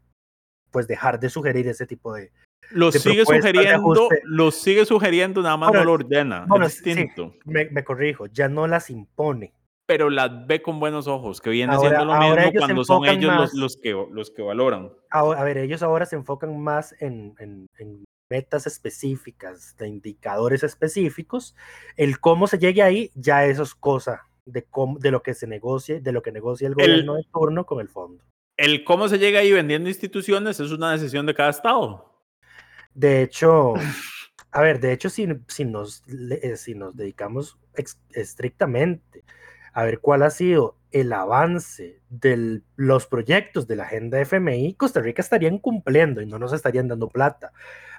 pues dejar de sugerir ese tipo de... Lo de sigue sugiriendo, lo sigue sugiriendo, nada más Bueno, no lo ordena. bueno, es sí, sí. distinto. Me, me corrijo, ya no las impone. Pero las ve con buenos ojos, que viene Ahora- siendo lo mismo cuando son ellos los, que, los que valoran. Ahora, a ver, ellos ahora se enfocan más en, en- en metas específicas, de indicadores específicos. El cómo se llegue ahí ya eso es cosa de, cómo, de lo que se negocie, de lo que negocia el gobierno de turno con el fondo. El cómo se llega ahí vendiendo instituciones es una decisión de cada estado. De hecho, <laughs> a ver, de hecho, si, si, nos, eh, si nos dedicamos estrictamente a ver cuál ha sido el avance de los proyectos de la agenda FMI, Costa Rica estarían cumpliendo y no nos estarían dando plata.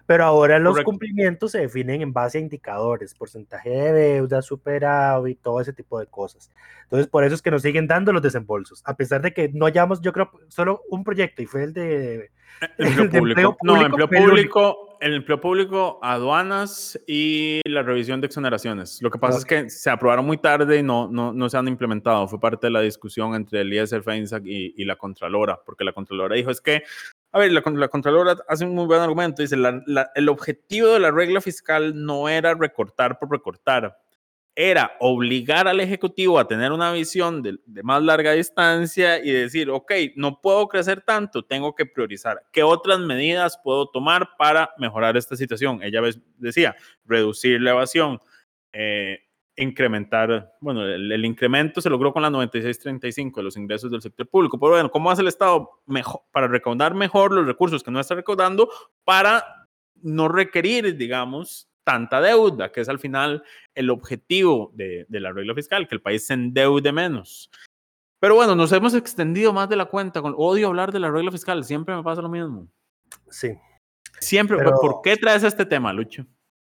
Pero ahora los Correcto. cumplimientos se definen en base a indicadores, porcentaje de deuda, superávit, todo ese tipo de cosas. Entonces, por eso es que nos siguen dando los desembolsos, a pesar de que no hayamos, yo creo, solo un proyecto y fue el de El empleo <laughs> de empleo público. No, empleo público, el empleo público, aduanas y la revisión de exoneraciones. Lo que pasa es que se aprobaron muy tarde y no, no, no se han implementado. Fue parte de la discusión entre el ISF, y, y la Contralora, porque la Contralora dijo es que, a ver, la, la Contralora hace un muy buen argumento. Dice, la- la- el objetivo de la regla fiscal no era recortar por recortar, era obligar al Ejecutivo a tener una visión de, más larga distancia y decir, ok, no puedo crecer tanto, tengo que priorizar. ¿Qué otras medidas puedo tomar para mejorar esta situación? Ella decía, reducir la evasión, eh, incrementar, bueno, el, el incremento se logró con la 9635 de los ingresos del sector público, pero bueno, ¿cómo hace el Estado mejor, para recaudar mejor los recursos que no está recaudando para no requerir, digamos, tanta deuda, que es al final el objetivo de, la regla fiscal, que el país se endeude menos. Pero bueno, nos hemos extendido más de la cuenta. Con, odio hablar de la regla fiscal, siempre me pasa lo mismo. Sí, Siempre. Pero- ¿Por qué traes este tema, Lucho?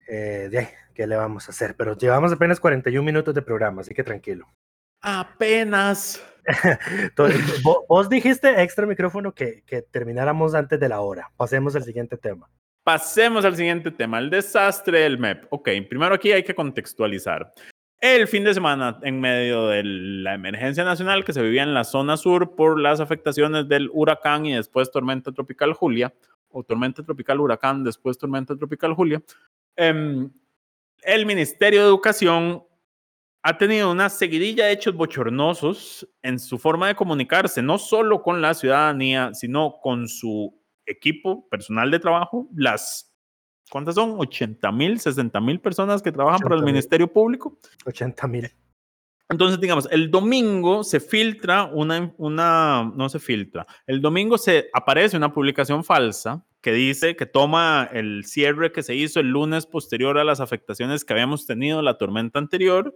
eh, de ¿qué le vamos a hacer? Pero llevamos apenas 41 minutos de programa, así que tranquilo. Apenas. <laughs> Entonces, vos dijiste extra micrófono que, que termináramos antes de la hora. Pasemos al siguiente tema. Pasemos al siguiente tema, el desastre del MEP. Ok, primero aquí hay que contextualizar. El fin de semana, en medio de la emergencia nacional que se vivía en la zona sur por las afectaciones del huracán y después tormenta tropical Julia, o tormenta tropical huracán, después tormenta tropical Julia, em, el Ministerio de Educación ha tenido una seguidilla de hechos bochornosos en su forma de comunicarse, no solo con la ciudadanía, sino con su equipo personal de trabajo, las, ¿cuántas son? 80 mil, 60 mil personas que trabajan para el 80,000. Ministerio Público. 80 mil. Entonces, digamos, el domingo se filtra una, una, no se filtra, el domingo se aparece una publicación falsa que dice que toma el cierre que se hizo el lunes posterior a las afectaciones que habíamos tenido la tormenta anterior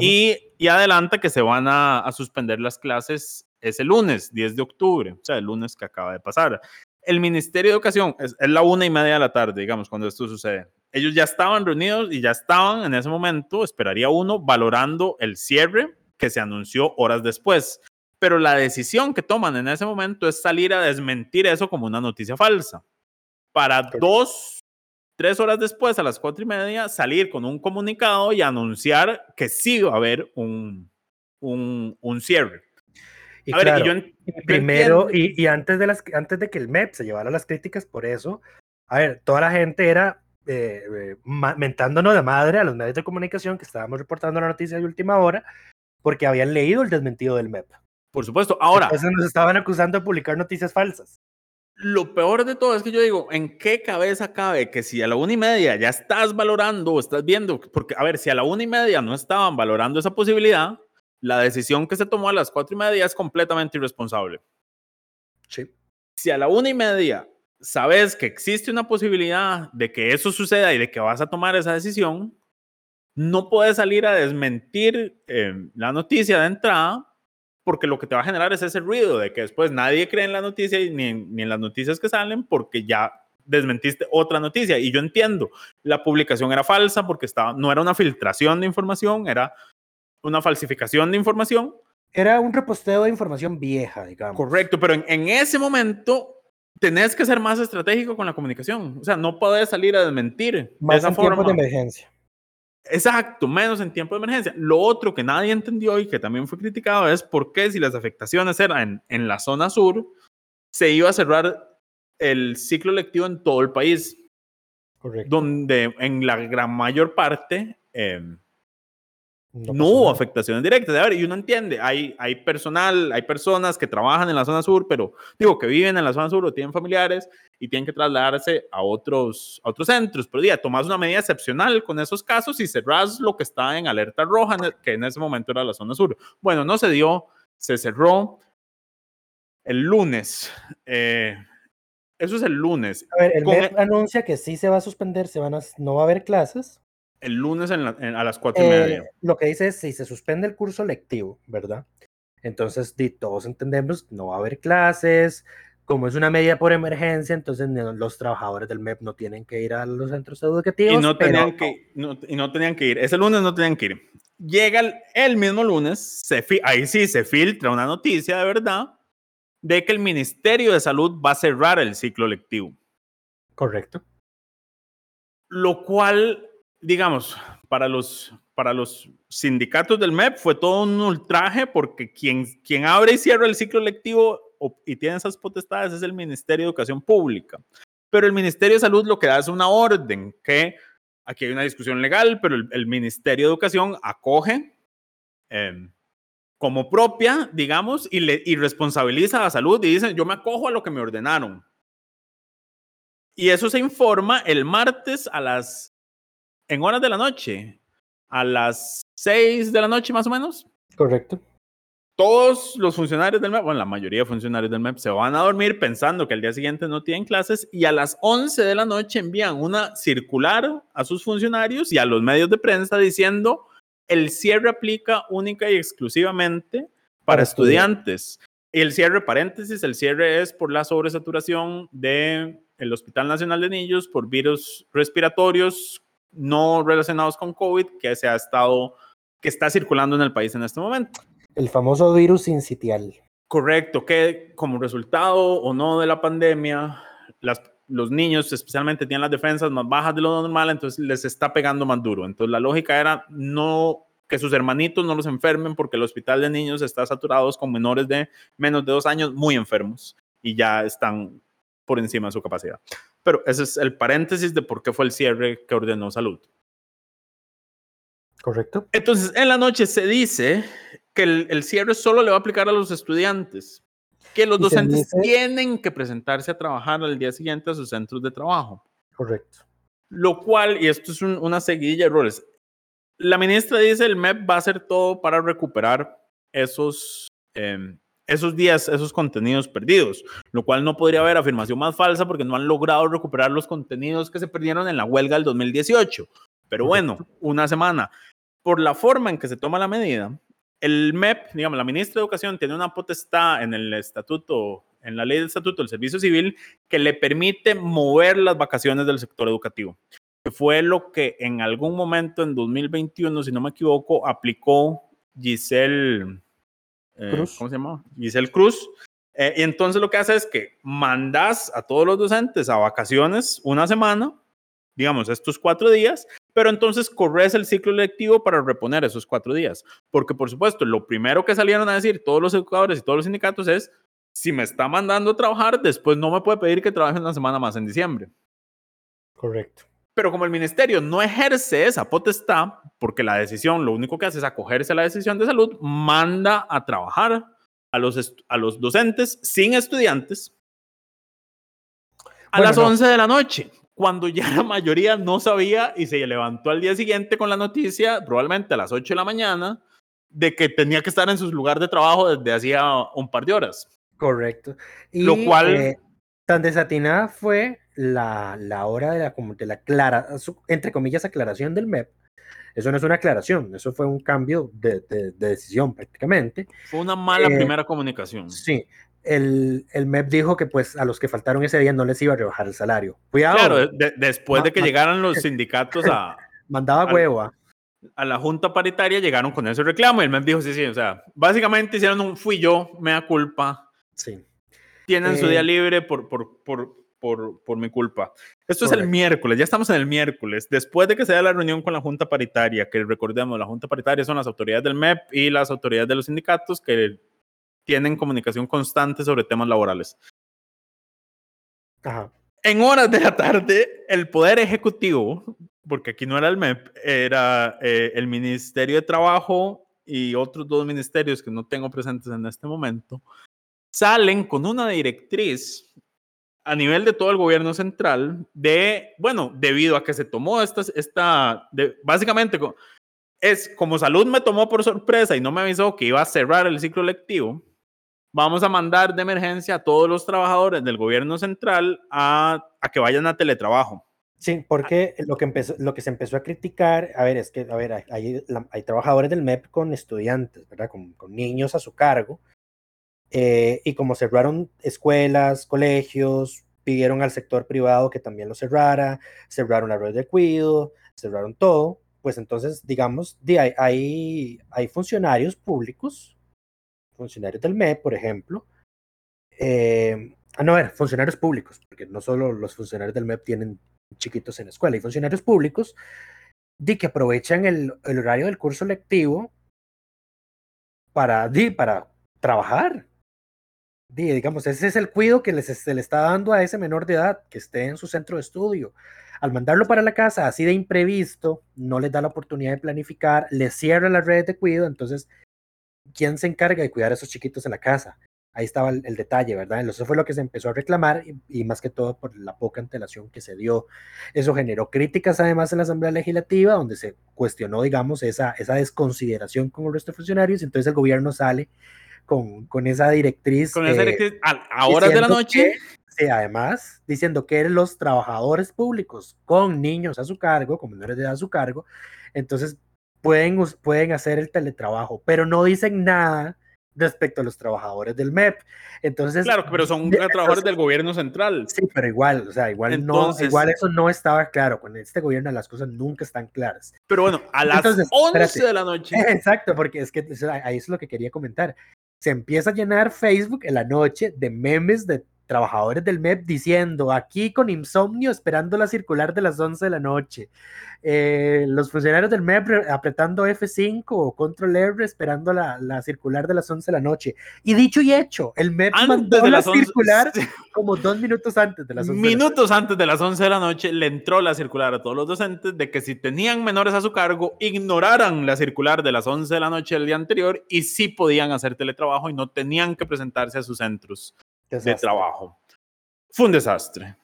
y, y adelanta que se van a, a suspender las clases ese lunes, 10 de octubre, o sea, el lunes que acaba de pasar. El Ministerio de Educación es, es la una y media de la tarde, digamos, cuando esto sucede. Ellos ya estaban reunidos y ya estaban en ese momento, esperaría uno, valorando el cierre que se anunció horas después. Pero la decisión que toman en ese momento es salir a desmentir eso como una noticia falsa. Para dos, tres horas después, a las cuatro y media, salir con un comunicado y anunciar que sí va a haber un, un, un cierre. Y A ver, claro, en- y yo primero, y, y antes, de las, antes de que el MEP se llevara las críticas por eso, a ver, toda la gente era eh, eh, mentándonos de madre a los medios de comunicación que estábamos reportando la noticia de última hora porque habían leído el desmentido del MEP. Por supuesto. Ahora, Entonces nos estaban acusando de publicar noticias falsas. Lo peor de todo es que yo digo, ¿en qué cabeza cabe que si a la una y media ya estás valorando o estás viendo? Porque, a ver, si a la una y media no estaban valorando esa posibilidad, la decisión que se tomó a las cuatro y media es completamente irresponsable. Sí. Si a la una y media sabes que existe una posibilidad de que eso suceda y de que vas a tomar esa decisión, no puedes salir a desmentir eh, la noticia de entrada porque lo que te va a generar es ese ruido de que después nadie cree en la noticia ni en, ni en las noticias que salen porque ya desmentiste otra noticia. Y yo entiendo, la publicación era falsa porque estaba, no era una filtración de información, era una falsificación de información. Era un reposteo de información vieja, digamos. Correcto, pero en, en ese momento tenés que ser más estratégico con la comunicación. O sea, no podés salir a desmentir Más de esa en forma. tiempos de emergencia. Exacto, menos en tiempo de emergencia. Lo otro que nadie entendió y que también fue criticado es por qué si las afectaciones eran en, en la zona sur, se iba a cerrar el ciclo lectivo en todo el país, Correcto. donde en la gran mayor parte eh, no, hubo nada. afectaciones directas. A ver, y uno entiende, hay, hay personal, hay personas que trabajan en la zona sur, pero digo, que viven en la zona sur o tienen familiares y tienen que trasladarse a otros, a otros centros. Pero ya, tomás una medida excepcional con esos casos y cerrás lo que está en alerta roja, que en ese momento era la zona sur. Bueno, no se dio, se cerró el lunes. eh, eso es el lunes. A ver, el MEP anuncia que sí se va a suspender, se van a, no va a haber clases. El lunes en la- en- a las cuatro y Eh, media. lo que dice es si se suspende el curso lectivo, ¿verdad? Entonces, di, todos entendemos, no va a haber clases, como es una medida por emergencia, entonces los trabajadores del MEP no tienen que ir a los centros educativos. y no pero tenían que no, y no tenían que ir ese lunes no tenían que ir llega el, el mismo lunes se ahí sí se filtra una noticia de verdad de que el Ministerio de Salud va a cerrar el ciclo lectivo Correcto. lo cual digamos para los para los sindicatos del MEP fue todo un ultraje porque quien quien abre y cierra el ciclo lectivo y tiene esas potestades es el Ministerio de Educación Pública pero el Ministerio de Salud lo que da es una orden que aquí hay una discusión legal, pero el, Ministerio de Educación acoge eh, como propia, digamos, y, le, y responsabiliza a salud y dicen, yo me acojo a lo que me ordenaron. Y eso se informa el martes a las, en horas de la noche, a las 6 de la noche más o menos. Correcto. Todos los funcionarios del MEP, bueno, la mayoría de funcionarios del MEP se van a dormir pensando que al día siguiente no tienen clases y a las 11 de la noche envían una circular a sus funcionarios y a los medios de prensa diciendo el cierre aplica única y exclusivamente para, Para estudiantes. Y el cierre, paréntesis, el cierre es por la sobresaturación del el Hospital Nacional de Niños por virus respiratorios no relacionados con COVID que se ha estado, que está circulando en el país en este momento. El famoso virus sincitial. Correcto, que como resultado o no de la pandemia, las, los niños especialmente tienen las defensas más bajas de lo normal, entonces les está pegando más duro. Entonces la lógica era no que sus hermanitos no los enfermen porque el hospital de niños está saturado con menores de menos de dos años muy enfermos y ya están por encima de su capacidad. Pero ese es el paréntesis de por qué fue el cierre que ordenó salud. Correcto. Entonces, en la noche se dice que el, el cierre solo le va a aplicar a los estudiantes, que los docentes dice- tienen que presentarse a trabajar al día siguiente a sus centros de trabajo. Correcto. Lo cual, y esto es un- una seguidilla de errores, la ministra dice el MEP va a hacer todo para recuperar esos, em, esos días, esos contenidos perdidos, lo cual no podría haber afirmación más falsa porque no han logrado recuperar los contenidos que se perdieron en la huelga del 2018. Pero bueno, una semana. Por la forma en que se toma la medida, el MEP, digamos, la ministra de Educación tiene una potestad en el estatuto, en la ley del estatuto del Servicio Civil, que le permite mover las vacaciones del sector educativo, que fue lo que en algún momento en 2021, si no me equivoco, aplicó Giselle, eh, Cruz. ¿cómo se llama? Giselle Cruz. Eh, y entonces lo que hace es que mandas a todos los docentes a vacaciones una semana, digamos, estos cuatro días, pero entonces corres el ciclo lectivo para reponer esos cuatro días. Porque, por supuesto, lo primero que salieron a decir todos los educadores y todos los sindicatos es, si me está mandando a trabajar, después no me puede pedir que trabaje una semana más en diciembre. Correcto. Pero como el ministerio no ejerce esa potestad, porque la decisión lo único que hace es acogerse a la decisión de salud, manda a trabajar a los, a los docentes sin estudiantes a las 11 de la noche, cuando ya la mayoría no sabía y se levantó al día siguiente con la noticia, probablemente a las 8 de la mañana, de que tenía que estar en su lugar de trabajo desde hacía un par de horas. Correcto. Y, Lo cual- eh, tan desatinada fue la, la hora de la, de la clara, entre comillas, aclaración del MEP. Eso no es una aclaración, eso fue un cambio de, de- de decisión prácticamente. Fue una mala Eh, primera comunicación. Sí, el, el MEP dijo que pues a los que faltaron ese día no les iba a rebajar el salario. Cuidado, Claro, de- de- después de que llegaran los sindicatos a, <laughs> mandaba ah. a la junta paritaria, llegaron con ese reclamo y el MEP dijo, sí, sí, o sea, básicamente hicieron un fui yo, me da culpa, Sí, tienen su día Eh, libre por, por, por, por, por mi culpa. Esto es el miércoles, ya estamos en el miércoles, después de que se da la reunión con la junta paritaria, que recordemos, la junta paritaria son las autoridades del MEP y las autoridades de los sindicatos que tienen comunicación constante sobre temas laborales. ajá. En horas de la tarde, el Poder Ejecutivo, porque aquí no era el MEP, era eh, el Ministerio de Trabajo y otros dos ministerios que no tengo presentes en este momento, salen con una directriz a nivel de todo el gobierno central de, bueno, debido a que se tomó esta, esta de- básicamente, es como salud me tomó por sorpresa y no me avisó que iba a cerrar el ciclo lectivo, vamos a mandar de emergencia a todos los trabajadores del gobierno central a, a que vayan a teletrabajo. Sí, porque lo que, empezó, lo que se empezó a criticar, a ver, es que, a ver, hay, hay, trabajadores del MEP con estudiantes, ¿verdad? Con niños a su cargo. Eh, y como cerraron escuelas, colegios, pidieron al sector privado que también lo cerrara, cerraron la red de cuido, cerraron todo, pues entonces, digamos, di, hay, hay, funcionarios públicos, funcionarios del MEP, por ejemplo, eh, ah, no, ver, funcionarios públicos, porque no solo los funcionarios del MEP tienen chiquitos en la escuela, hay funcionarios públicos di, que aprovechan el, el horario del curso lectivo para, di, para trabajar. Di, digamos, ese es el cuido que les, se le está dando a ese menor de edad que esté en su centro de estudio. Al mandarlo para la casa así de imprevisto, no les da la oportunidad de planificar, les cierra las redes de cuido, entonces, ¿quién se encarga de cuidar a esos chiquitos en la casa? Ahí estaba el, detalle, ¿verdad? Eso fue lo que se empezó a reclamar y, más que todo por la poca antelación que se dio. Eso generó críticas además en la Asamblea Legislativa, donde se cuestionó, digamos, esa, esa desconsideración con el resto de funcionarios, entonces el gobierno sale con, con esa directriz. Con esa directriz, a, a horas de la noche, que- sí, además, diciendo que los trabajadores públicos con niños a su cargo, con menores de edad a su cargo, entonces pueden, pueden hacer el teletrabajo, pero no dicen nada respecto a los trabajadores del MEP. Entonces, claro, pero son de- trabajadores entonces- del gobierno central. Sí, pero igual, o sea, igual Entonces- no, igual eso no estaba claro. Con este gobierno las cosas nunca están claras. Pero bueno, a las Entonces, 11 espérate. de la noche, <laughs> Exacto, porque es que ahí es lo que quería comentar. Se empieza a llenar Facebook en la noche de memes de trabajadores del MEP diciendo aquí con insomnio esperando la circular de las 11 de la noche. Eh, los funcionarios del MEP re- apretando F5 o Control R esperando la, la circular de las 11 de la noche. Y dicho y hecho, el MEP antes mandó de la las 11, circular como dos minutos antes de las 11 de la minutos antes de las 11 de la noche, le entró la circular a todos los docentes de que si tenían menores a su cargo, ignoraran la circular de las 11 de la noche del día anterior y sí podían hacer teletrabajo y no tenían que presentarse a sus centros de Desastre. trabajo. Fue un desastre.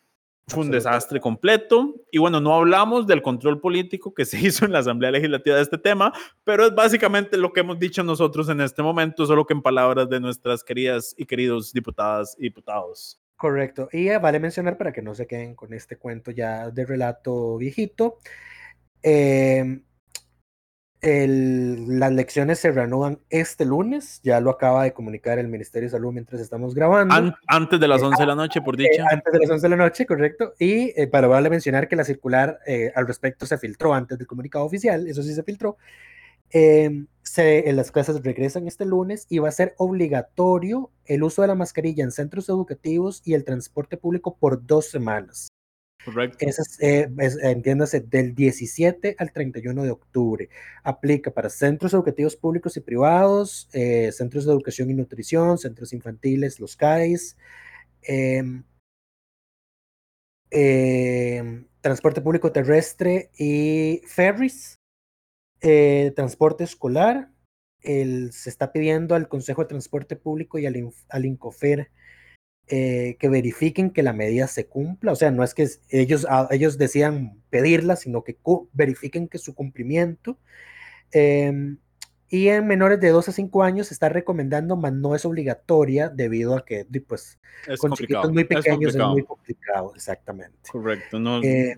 Fue un desastre completo. Y bueno, no hablamos del control político que <laughs> se hizo en la Asamblea Legislativa de este tema, pero es básicamente lo que hemos dicho nosotros en este momento, solo que en palabras de nuestras queridas y queridos diputadas y diputados. Correcto. Y eh, vale mencionar para que no se queden con este cuento ya de relato viejito. em, el- las lecciones se reanudan este lunes, ya lo acaba de comunicar el Ministerio de Salud mientras estamos grabando. An- antes de las 11 de la noche, por Eh, dicha. antes de las 11 de la noche, correcto. Y eh, para vale mencionar que la circular eh, al respecto se filtró antes del comunicado oficial, eso sí se filtró. Em, se, en las clases regresan este lunes y va a ser obligatorio el uso de la mascarilla en centros educativos y el transporte público por dos semanas. Correcto. Eh, entiéndase, del 17 al 31 de octubre. Aplica para centros educativos públicos y privados, eh, centros de educación y nutrición, centros infantiles, los CAIS, em, em, transporte público terrestre y ferries, eh, transporte escolar. Se está pidiendo al Consejo de Transporte Público y al, al INCOFER eh, que verifiquen que la medida se cumpla, o sea, no es que ellos, ah, ellos decían pedirla, sino que verifiquen que su cumplimiento. Em, y en menores de 2 a 5 años se está recomendando, mas no es obligatoria debido a que, pues, con chiquitos muy pequeños es, muy complicado, exactamente. Correcto, no. Eh,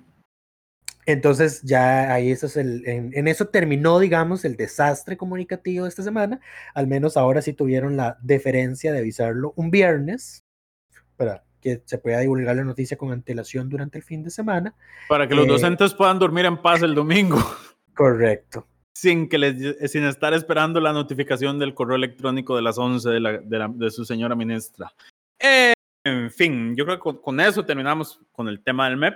entonces ya ahí eso es el, en, eso terminó, digamos, el desastre comunicativo de esta semana. Al menos ahora sí tuvieron la deferencia de avisarlo un viernes para que se pueda divulgar la noticia con antelación durante el fin de semana. Para que los eh, docentes puedan dormir en paz el domingo. <laughs> Correcto sin, que les, sin estar esperando la notificación del correo electrónico de las 11 de, la, de, su señora ministra. en fin, yo creo que con, eso terminamos con el tema del MEP.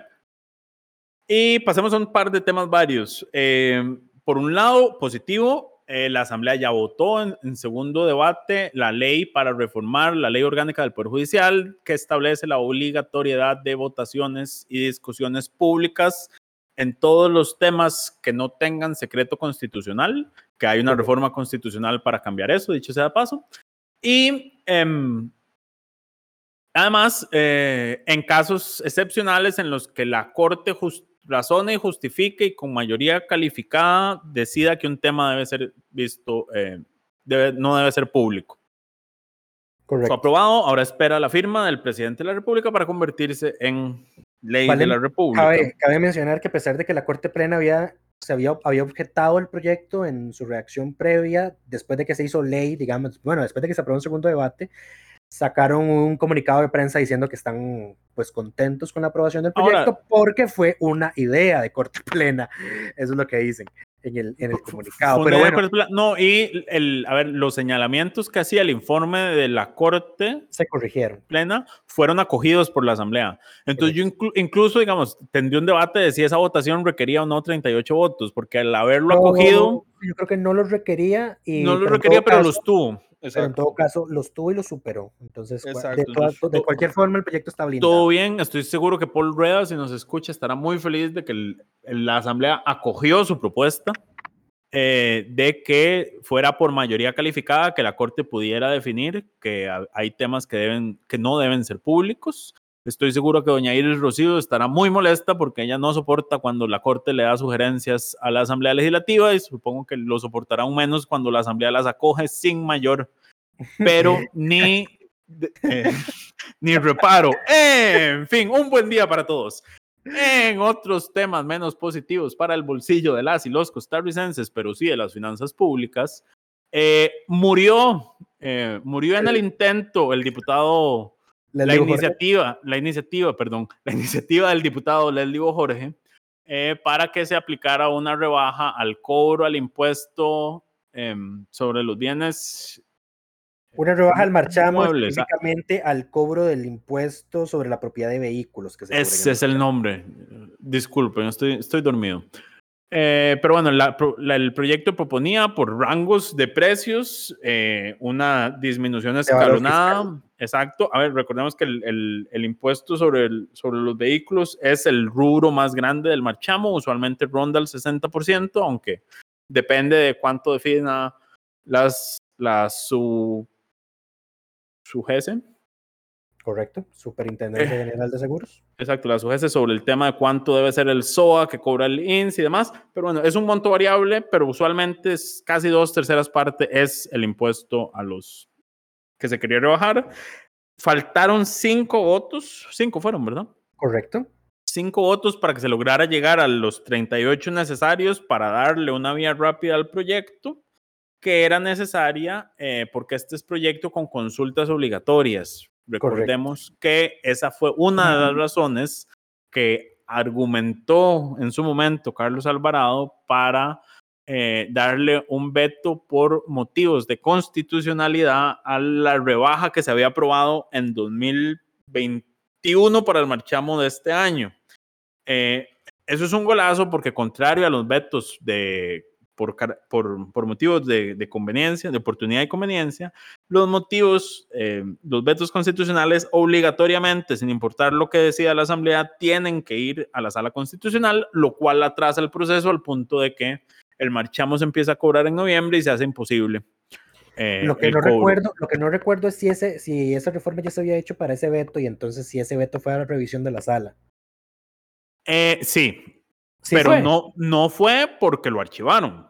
Y pasemos a un par de temas varios. Eh, por un lado, positivo, eh, la Asamblea ya votó en, en, segundo debate la ley para reformar la ley orgánica del Poder Judicial que establece la obligatoriedad de votaciones y discusiones públicas en todos los temas que no tengan secreto constitucional, que hay una reforma constitucional para cambiar eso, dicho sea de paso. Y em, además, eh, en casos excepcionales en los que la Corte razone y justifique y con mayoría calificada decida que un tema debe ser visto, eh, no debe ser público. Correcto. Fue aprobado, ahora espera la firma del presidente de la República para convertirse en ley de la República. Cabe, mencionar que a pesar de que la Corte Plena había, se había, había objetado el proyecto en su reacción previa, después de que se hizo ley, digamos, bueno, después de que se aprobó un segundo debate, sacaron un comunicado de prensa diciendo que están pues contentos con la aprobación del proyecto porque fue una idea de Corte <laughs> Plena. Eso es lo que dicen en el, en el comunicado. Pero bueno, no, y el, a ver, los señalamientos que hacía el informe de la Corte se corrigieron. Plena fueron acogidos por la Asamblea. Entonces, yo incluso, digamos, tendría un debate de si esa votación requería o no 38 votos, porque al haberlo acogido. Yo creo que no los requería. Y, no los requería, pero los tuvo. Pero en todo caso, los tuvo y los superó. Entonces, de, cualquier forma, el proyecto está blindado. Todo bien, estoy seguro que Paul Rueda, si nos escucha, estará muy feliz de que la Asamblea acogió su propuesta eh, de que fuera por mayoría calificada, que la Corte pudiera definir que hay temas que, deben, que no deben ser públicos Estoy seguro que doña Iris Rocío estará muy molesta porque ella no soporta cuando la Corte le da sugerencias a la Asamblea Legislativa y supongo que lo soportará aún menos cuando la Asamblea las acoge sin mayor, pero <laughs> ni, eh, <laughs> ni reparo. En fin, un buen día para todos. En otros temas menos positivos para el bolsillo de las y los costarricenses, pero sí de las finanzas públicas, eh, murió, eh, murió en el intento el diputado la iniciativa, la iniciativa, perdón, <laughs> la iniciativa del diputado Leslie Jorge eh, para que se aplicara una rebaja al cobro, al impuesto em, sobre los bienes. Una rebaja al marchamo ah. específicamente al cobro del impuesto sobre la propiedad de vehículos. Que se Ese es el nombre. Disculpen, estoy, estoy dormido. Eh, pero bueno, el proyecto proponía por rangos de precios eh, una disminución escalonada. Exacto. A ver, recordemos que el, el, impuesto sobre, sobre los vehículos es el rubro más grande del marchamo, usualmente ronda el 60%, aunque depende de cuánto defina las, las su, su Correcto, Superintendencia eh, General de Seguros. Exacto, las sugerencias sobre el tema de cuánto debe ser el SOA que cobra el INS y demás, pero bueno, es un monto variable, pero usualmente es casi dos terceras partes es el impuesto a los que se quería rebajar. Faltaron cinco votos, cinco fueron, ¿verdad? Correcto. Cinco votos para que se lograra llegar a los 38 necesarios para darle una vía rápida al proyecto que era necesaria eh, porque este es proyecto con consultas obligatorias. Recordemos que esa fue una de las razones que argumentó en su momento Carlos Alvarado para eh, darle un veto por motivos de constitucionalidad a la rebaja que se había aprobado en 2021 para el marchamo de este año. Eh, eso es un golazo porque contrario a los vetos de por, por, motivos de, conveniencia, de oportunidad y conveniencia, los motivos, eh, los vetos constitucionales obligatoriamente, sin importar lo que decida la Asamblea, tienen que ir a la sala constitucional, lo cual atrasa el proceso al punto de que el marchamo se empieza a cobrar en noviembre y se hace imposible. eh, Lo que, no cobro. recuerdo, lo que no recuerdo es si, ese, si esa reforma ya se había hecho para ese veto y entonces si ese veto fue a la revisión de la sala. Eh, sí, Sí pero fue. no, no fue porque lo archivaron.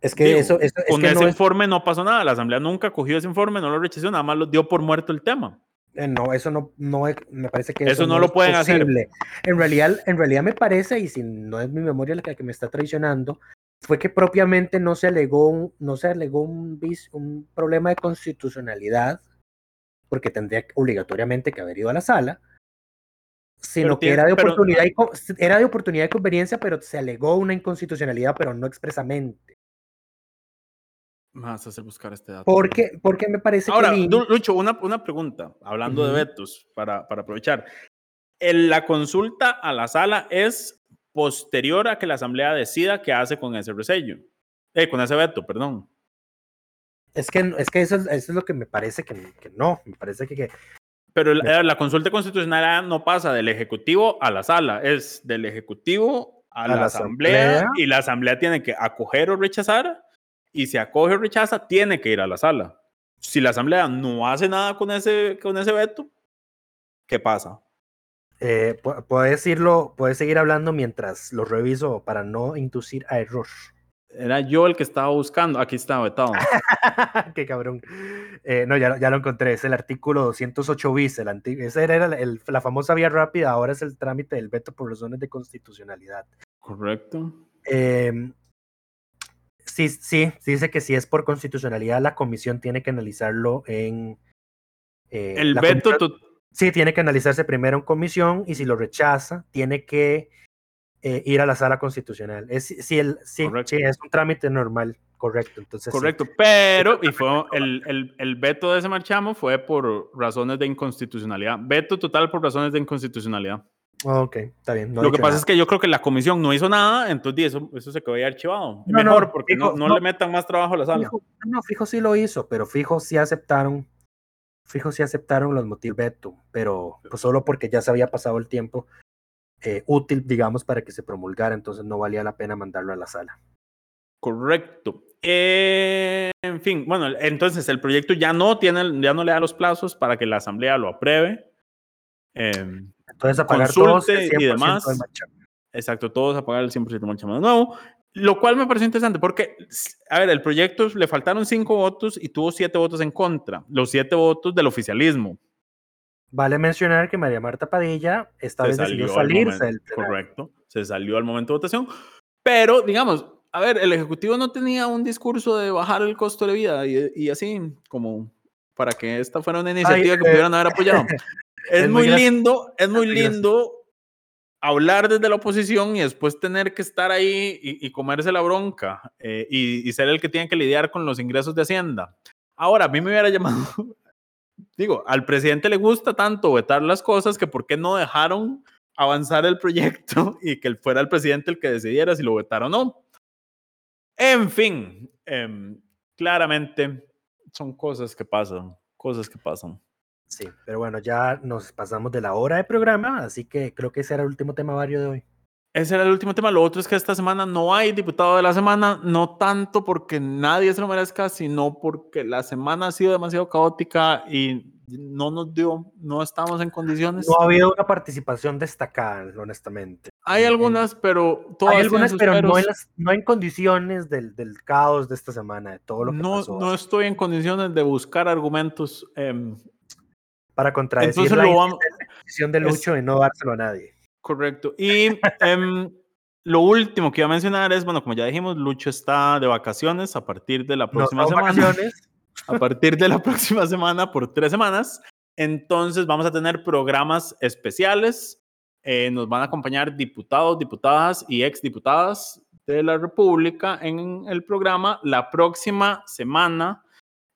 Es que Digo, eso, eso- es Con que ese no es- informe no pasó nada. La Asamblea nunca cogió ese informe, no lo rechazó, nada más lo dio por muerto el tema. Eh, no, eso no, no es- me parece que Eso no lo es pueden hacer. posible. En realidad, en realidad me parece, y si no es mi memoria la que, que me está traicionando, fue que propiamente no se alegó un, no se alegó un, un problema de constitucionalidad, porque tendría que- obligatoriamente que haber ido a la sala, sino Pero que tiene- era de pero- oportunidad y co- era de oportunidad y conveniencia, pero se alegó una inconstitucionalidad, pero no expresamente. A hacer buscar este dato. Porque, porque me parece Ahora, que Du- Lucho, una, una pregunta, hablando de vetos, para, para aprovechar. El- la consulta a la sala es posterior a que la Asamblea decida qué hace con ese resello. Eh, con ese veto, perdón. Es que, es que eso, es- eso es lo que me parece que, que no. Me parece que, que Pero la, la consulta constitucional no pasa del Ejecutivo a la sala, es del Ejecutivo a, la, la asamblea, Asamblea. y la Asamblea tiene que acoger o rechazar y si acoge o rechaza, tiene que ir a la sala. Si la Asamblea no hace nada con ese, con ese veto, ¿qué pasa? eh, pu- puedes, irlo, puedes seguir hablando mientras lo reviso para no inducir a error. Era yo el que estaba buscando. Aquí está vetado. <laughs> Qué cabrón. Eh, no, ya, lo- ya lo encontré. Es el artículo 208 bis. El antiguo, esa era el- el- la famosa vía rápida. Ahora es el trámite del veto por razones de constitucionalidad. Correcto. Em, sí, sí, dice que si es por constitucionalidad, la comisión tiene que analizarlo en. eh, El veto, comisión- Sí, tiene que analizarse primero en comisión y si lo rechaza, tiene que eh, ir a la sala constitucional. Es, sí, el, sí, Correcto. sí, es un trámite normal, correcto. Entonces, sí. correcto. Pero, y fue el, el, el veto de ese marchamo fue por razones de inconstitucionalidad. Veto total por razones de inconstitucionalidad. Ok, está bien. no Lo que pasa nada. es que yo creo que la comisión no hizo nada, entonces eso, eso se quedó ahí archivado. No, no, Mejor, porque no, fijo, no no. le metan más trabajo a la sala. Fijo, no, fijo sí lo hizo, pero fijo sí aceptaron, fijo sí aceptaron los motivos veto, pero pues, solo porque ya se había pasado el tiempo eh, útil, digamos, para que se promulgara, entonces no valía la pena mandarlo a la sala. Correcto. Eh, en fin, bueno, entonces el proyecto ya no tiene, ya no le da los plazos para que la asamblea lo apruebe. Em, Entonces apagar todos el y 100% del demás. Exacto, todos a pagar el 100% de marchamo de nuevo. Lo cual me pareció interesante porque, a ver, el proyecto le faltaron cinco votos y tuvo siete votos en contra, los siete votos del oficialismo. Vale mencionar que María Marta Padilla esta Se vez decidió al salirse del. Correcto, se salió al momento de votación. Pero, digamos, a ver, el Ejecutivo no tenía un discurso de bajar el costo de vida y, y así, como para que esta fuera una iniciativa que eh, pudieran haber apoyado. <laughs> Es, es muy lindo, es muy lindo hablar desde la oposición y después tener que estar ahí y, y comerse la bronca eh, y, y ser el que tiene que lidiar con los ingresos de Hacienda. Ahora, a mí me hubiera <laughs> llamado, digo, al presidente le gusta tanto vetar las cosas que por qué no dejaron avanzar el proyecto <laughs> y que fuera el presidente el que decidiera si lo vetara o no. En fin, em, claramente son cosas que pasan, cosas que pasan. Sí, pero bueno, ya nos pasamos de la hora de programa, así que creo que ese era el último tema vario de hoy. Ese era el último tema. Lo otro es que esta semana no hay diputado de la semana, no tanto porque nadie se lo merezca, sino porque la semana ha sido demasiado caótica y no nos dio, no estamos en condiciones. No ha habido una participación destacada, honestamente. hay algunas, pero todas Hay algunas, pero no en, las- no en condiciones del, del caos de esta semana, de todo lo que no, pasó. no estoy en condiciones de buscar argumentos. em, para contradecir entonces la decisión de es- Lucho de no dárselo a nadie. Correcto. Y em, lo último que iba a mencionar es, bueno, como ya dijimos, Lucho está de vacaciones a partir de la No próxima semana. vacaciones. A partir de la próxima semana por tres semanas. Entonces vamos a tener programas especiales. Eh, nos van a acompañar diputados, diputadas y exdiputadas de la República en el programa. La próxima semana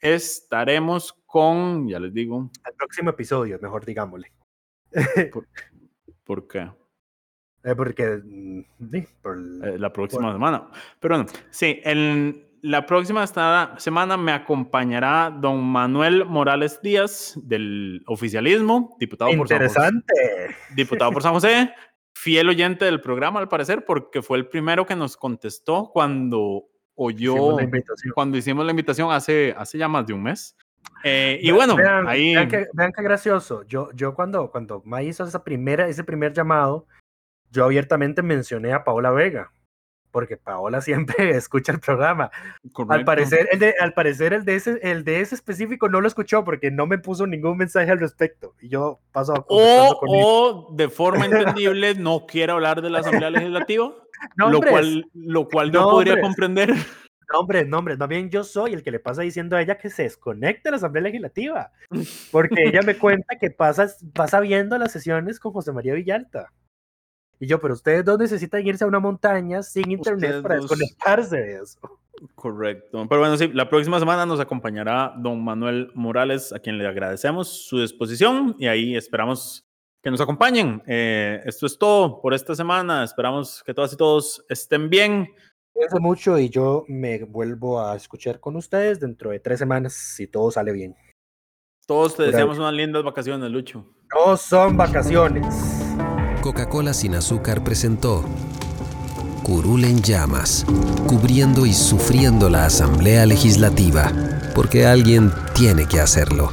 estaremos con, ya les digo, Al próximo episodio, mejor digámosle. ¿por qué? Eh, porque mm, sí, por Eh, la próxima semana. Pero bueno, sí, la próxima semana me acompañará don Manuel Morales Díaz del oficialismo, diputado por San José, interesante. diputado por San José, fiel oyente del programa al parecer, porque fue el primero que nos contestó cuando oyó cuando hicimos la invitación hace, hace ya más de un mes. Eh, y bueno, vean, ahí. Vean qué, vean qué gracioso. Yo, yo cuando, cuando Ma hizo esa primera, ese primer llamado, yo abiertamente mencioné a Paola Vega, porque Paola <laughs> siempre escucha el programa. Al parecer, el de, al parecer el, de ese, el de ese específico no lo escuchó porque no me puso ningún mensaje al respecto. Y yo paso a O, o de forma <laughs> entendible no quiere hablar de la Asamblea Legislativa, lo, cual, lo cual yo podría comprender. No, hombre, no, hombre, bien yo soy el que le pasa diciendo a ella que se desconecte de la Asamblea Legislativa, porque ella me <laughs> cuenta que pasa, pasa viendo las sesiones con José María Villalta. Y yo, pero ustedes dos necesitan irse a una montaña sin internet para desconectarse de eso. Correcto. Pero bueno, sí, la próxima semana nos acompañará don Manuel Morales, a quien le agradecemos su disposición y ahí esperamos que nos acompañen. Eh, esto es todo por esta semana. Esperamos que todas y todos estén bien. Cuídense mucho y yo me vuelvo a escuchar con ustedes dentro de tres semanas si todo sale bien. Todos te deseamos unas lindas vacaciones, Lucho. No son vacaciones. Coca-Cola sin azúcar presentó Curul en llamas, cubriendo y sufriendo la Asamblea Legislativa, porque alguien tiene que hacerlo.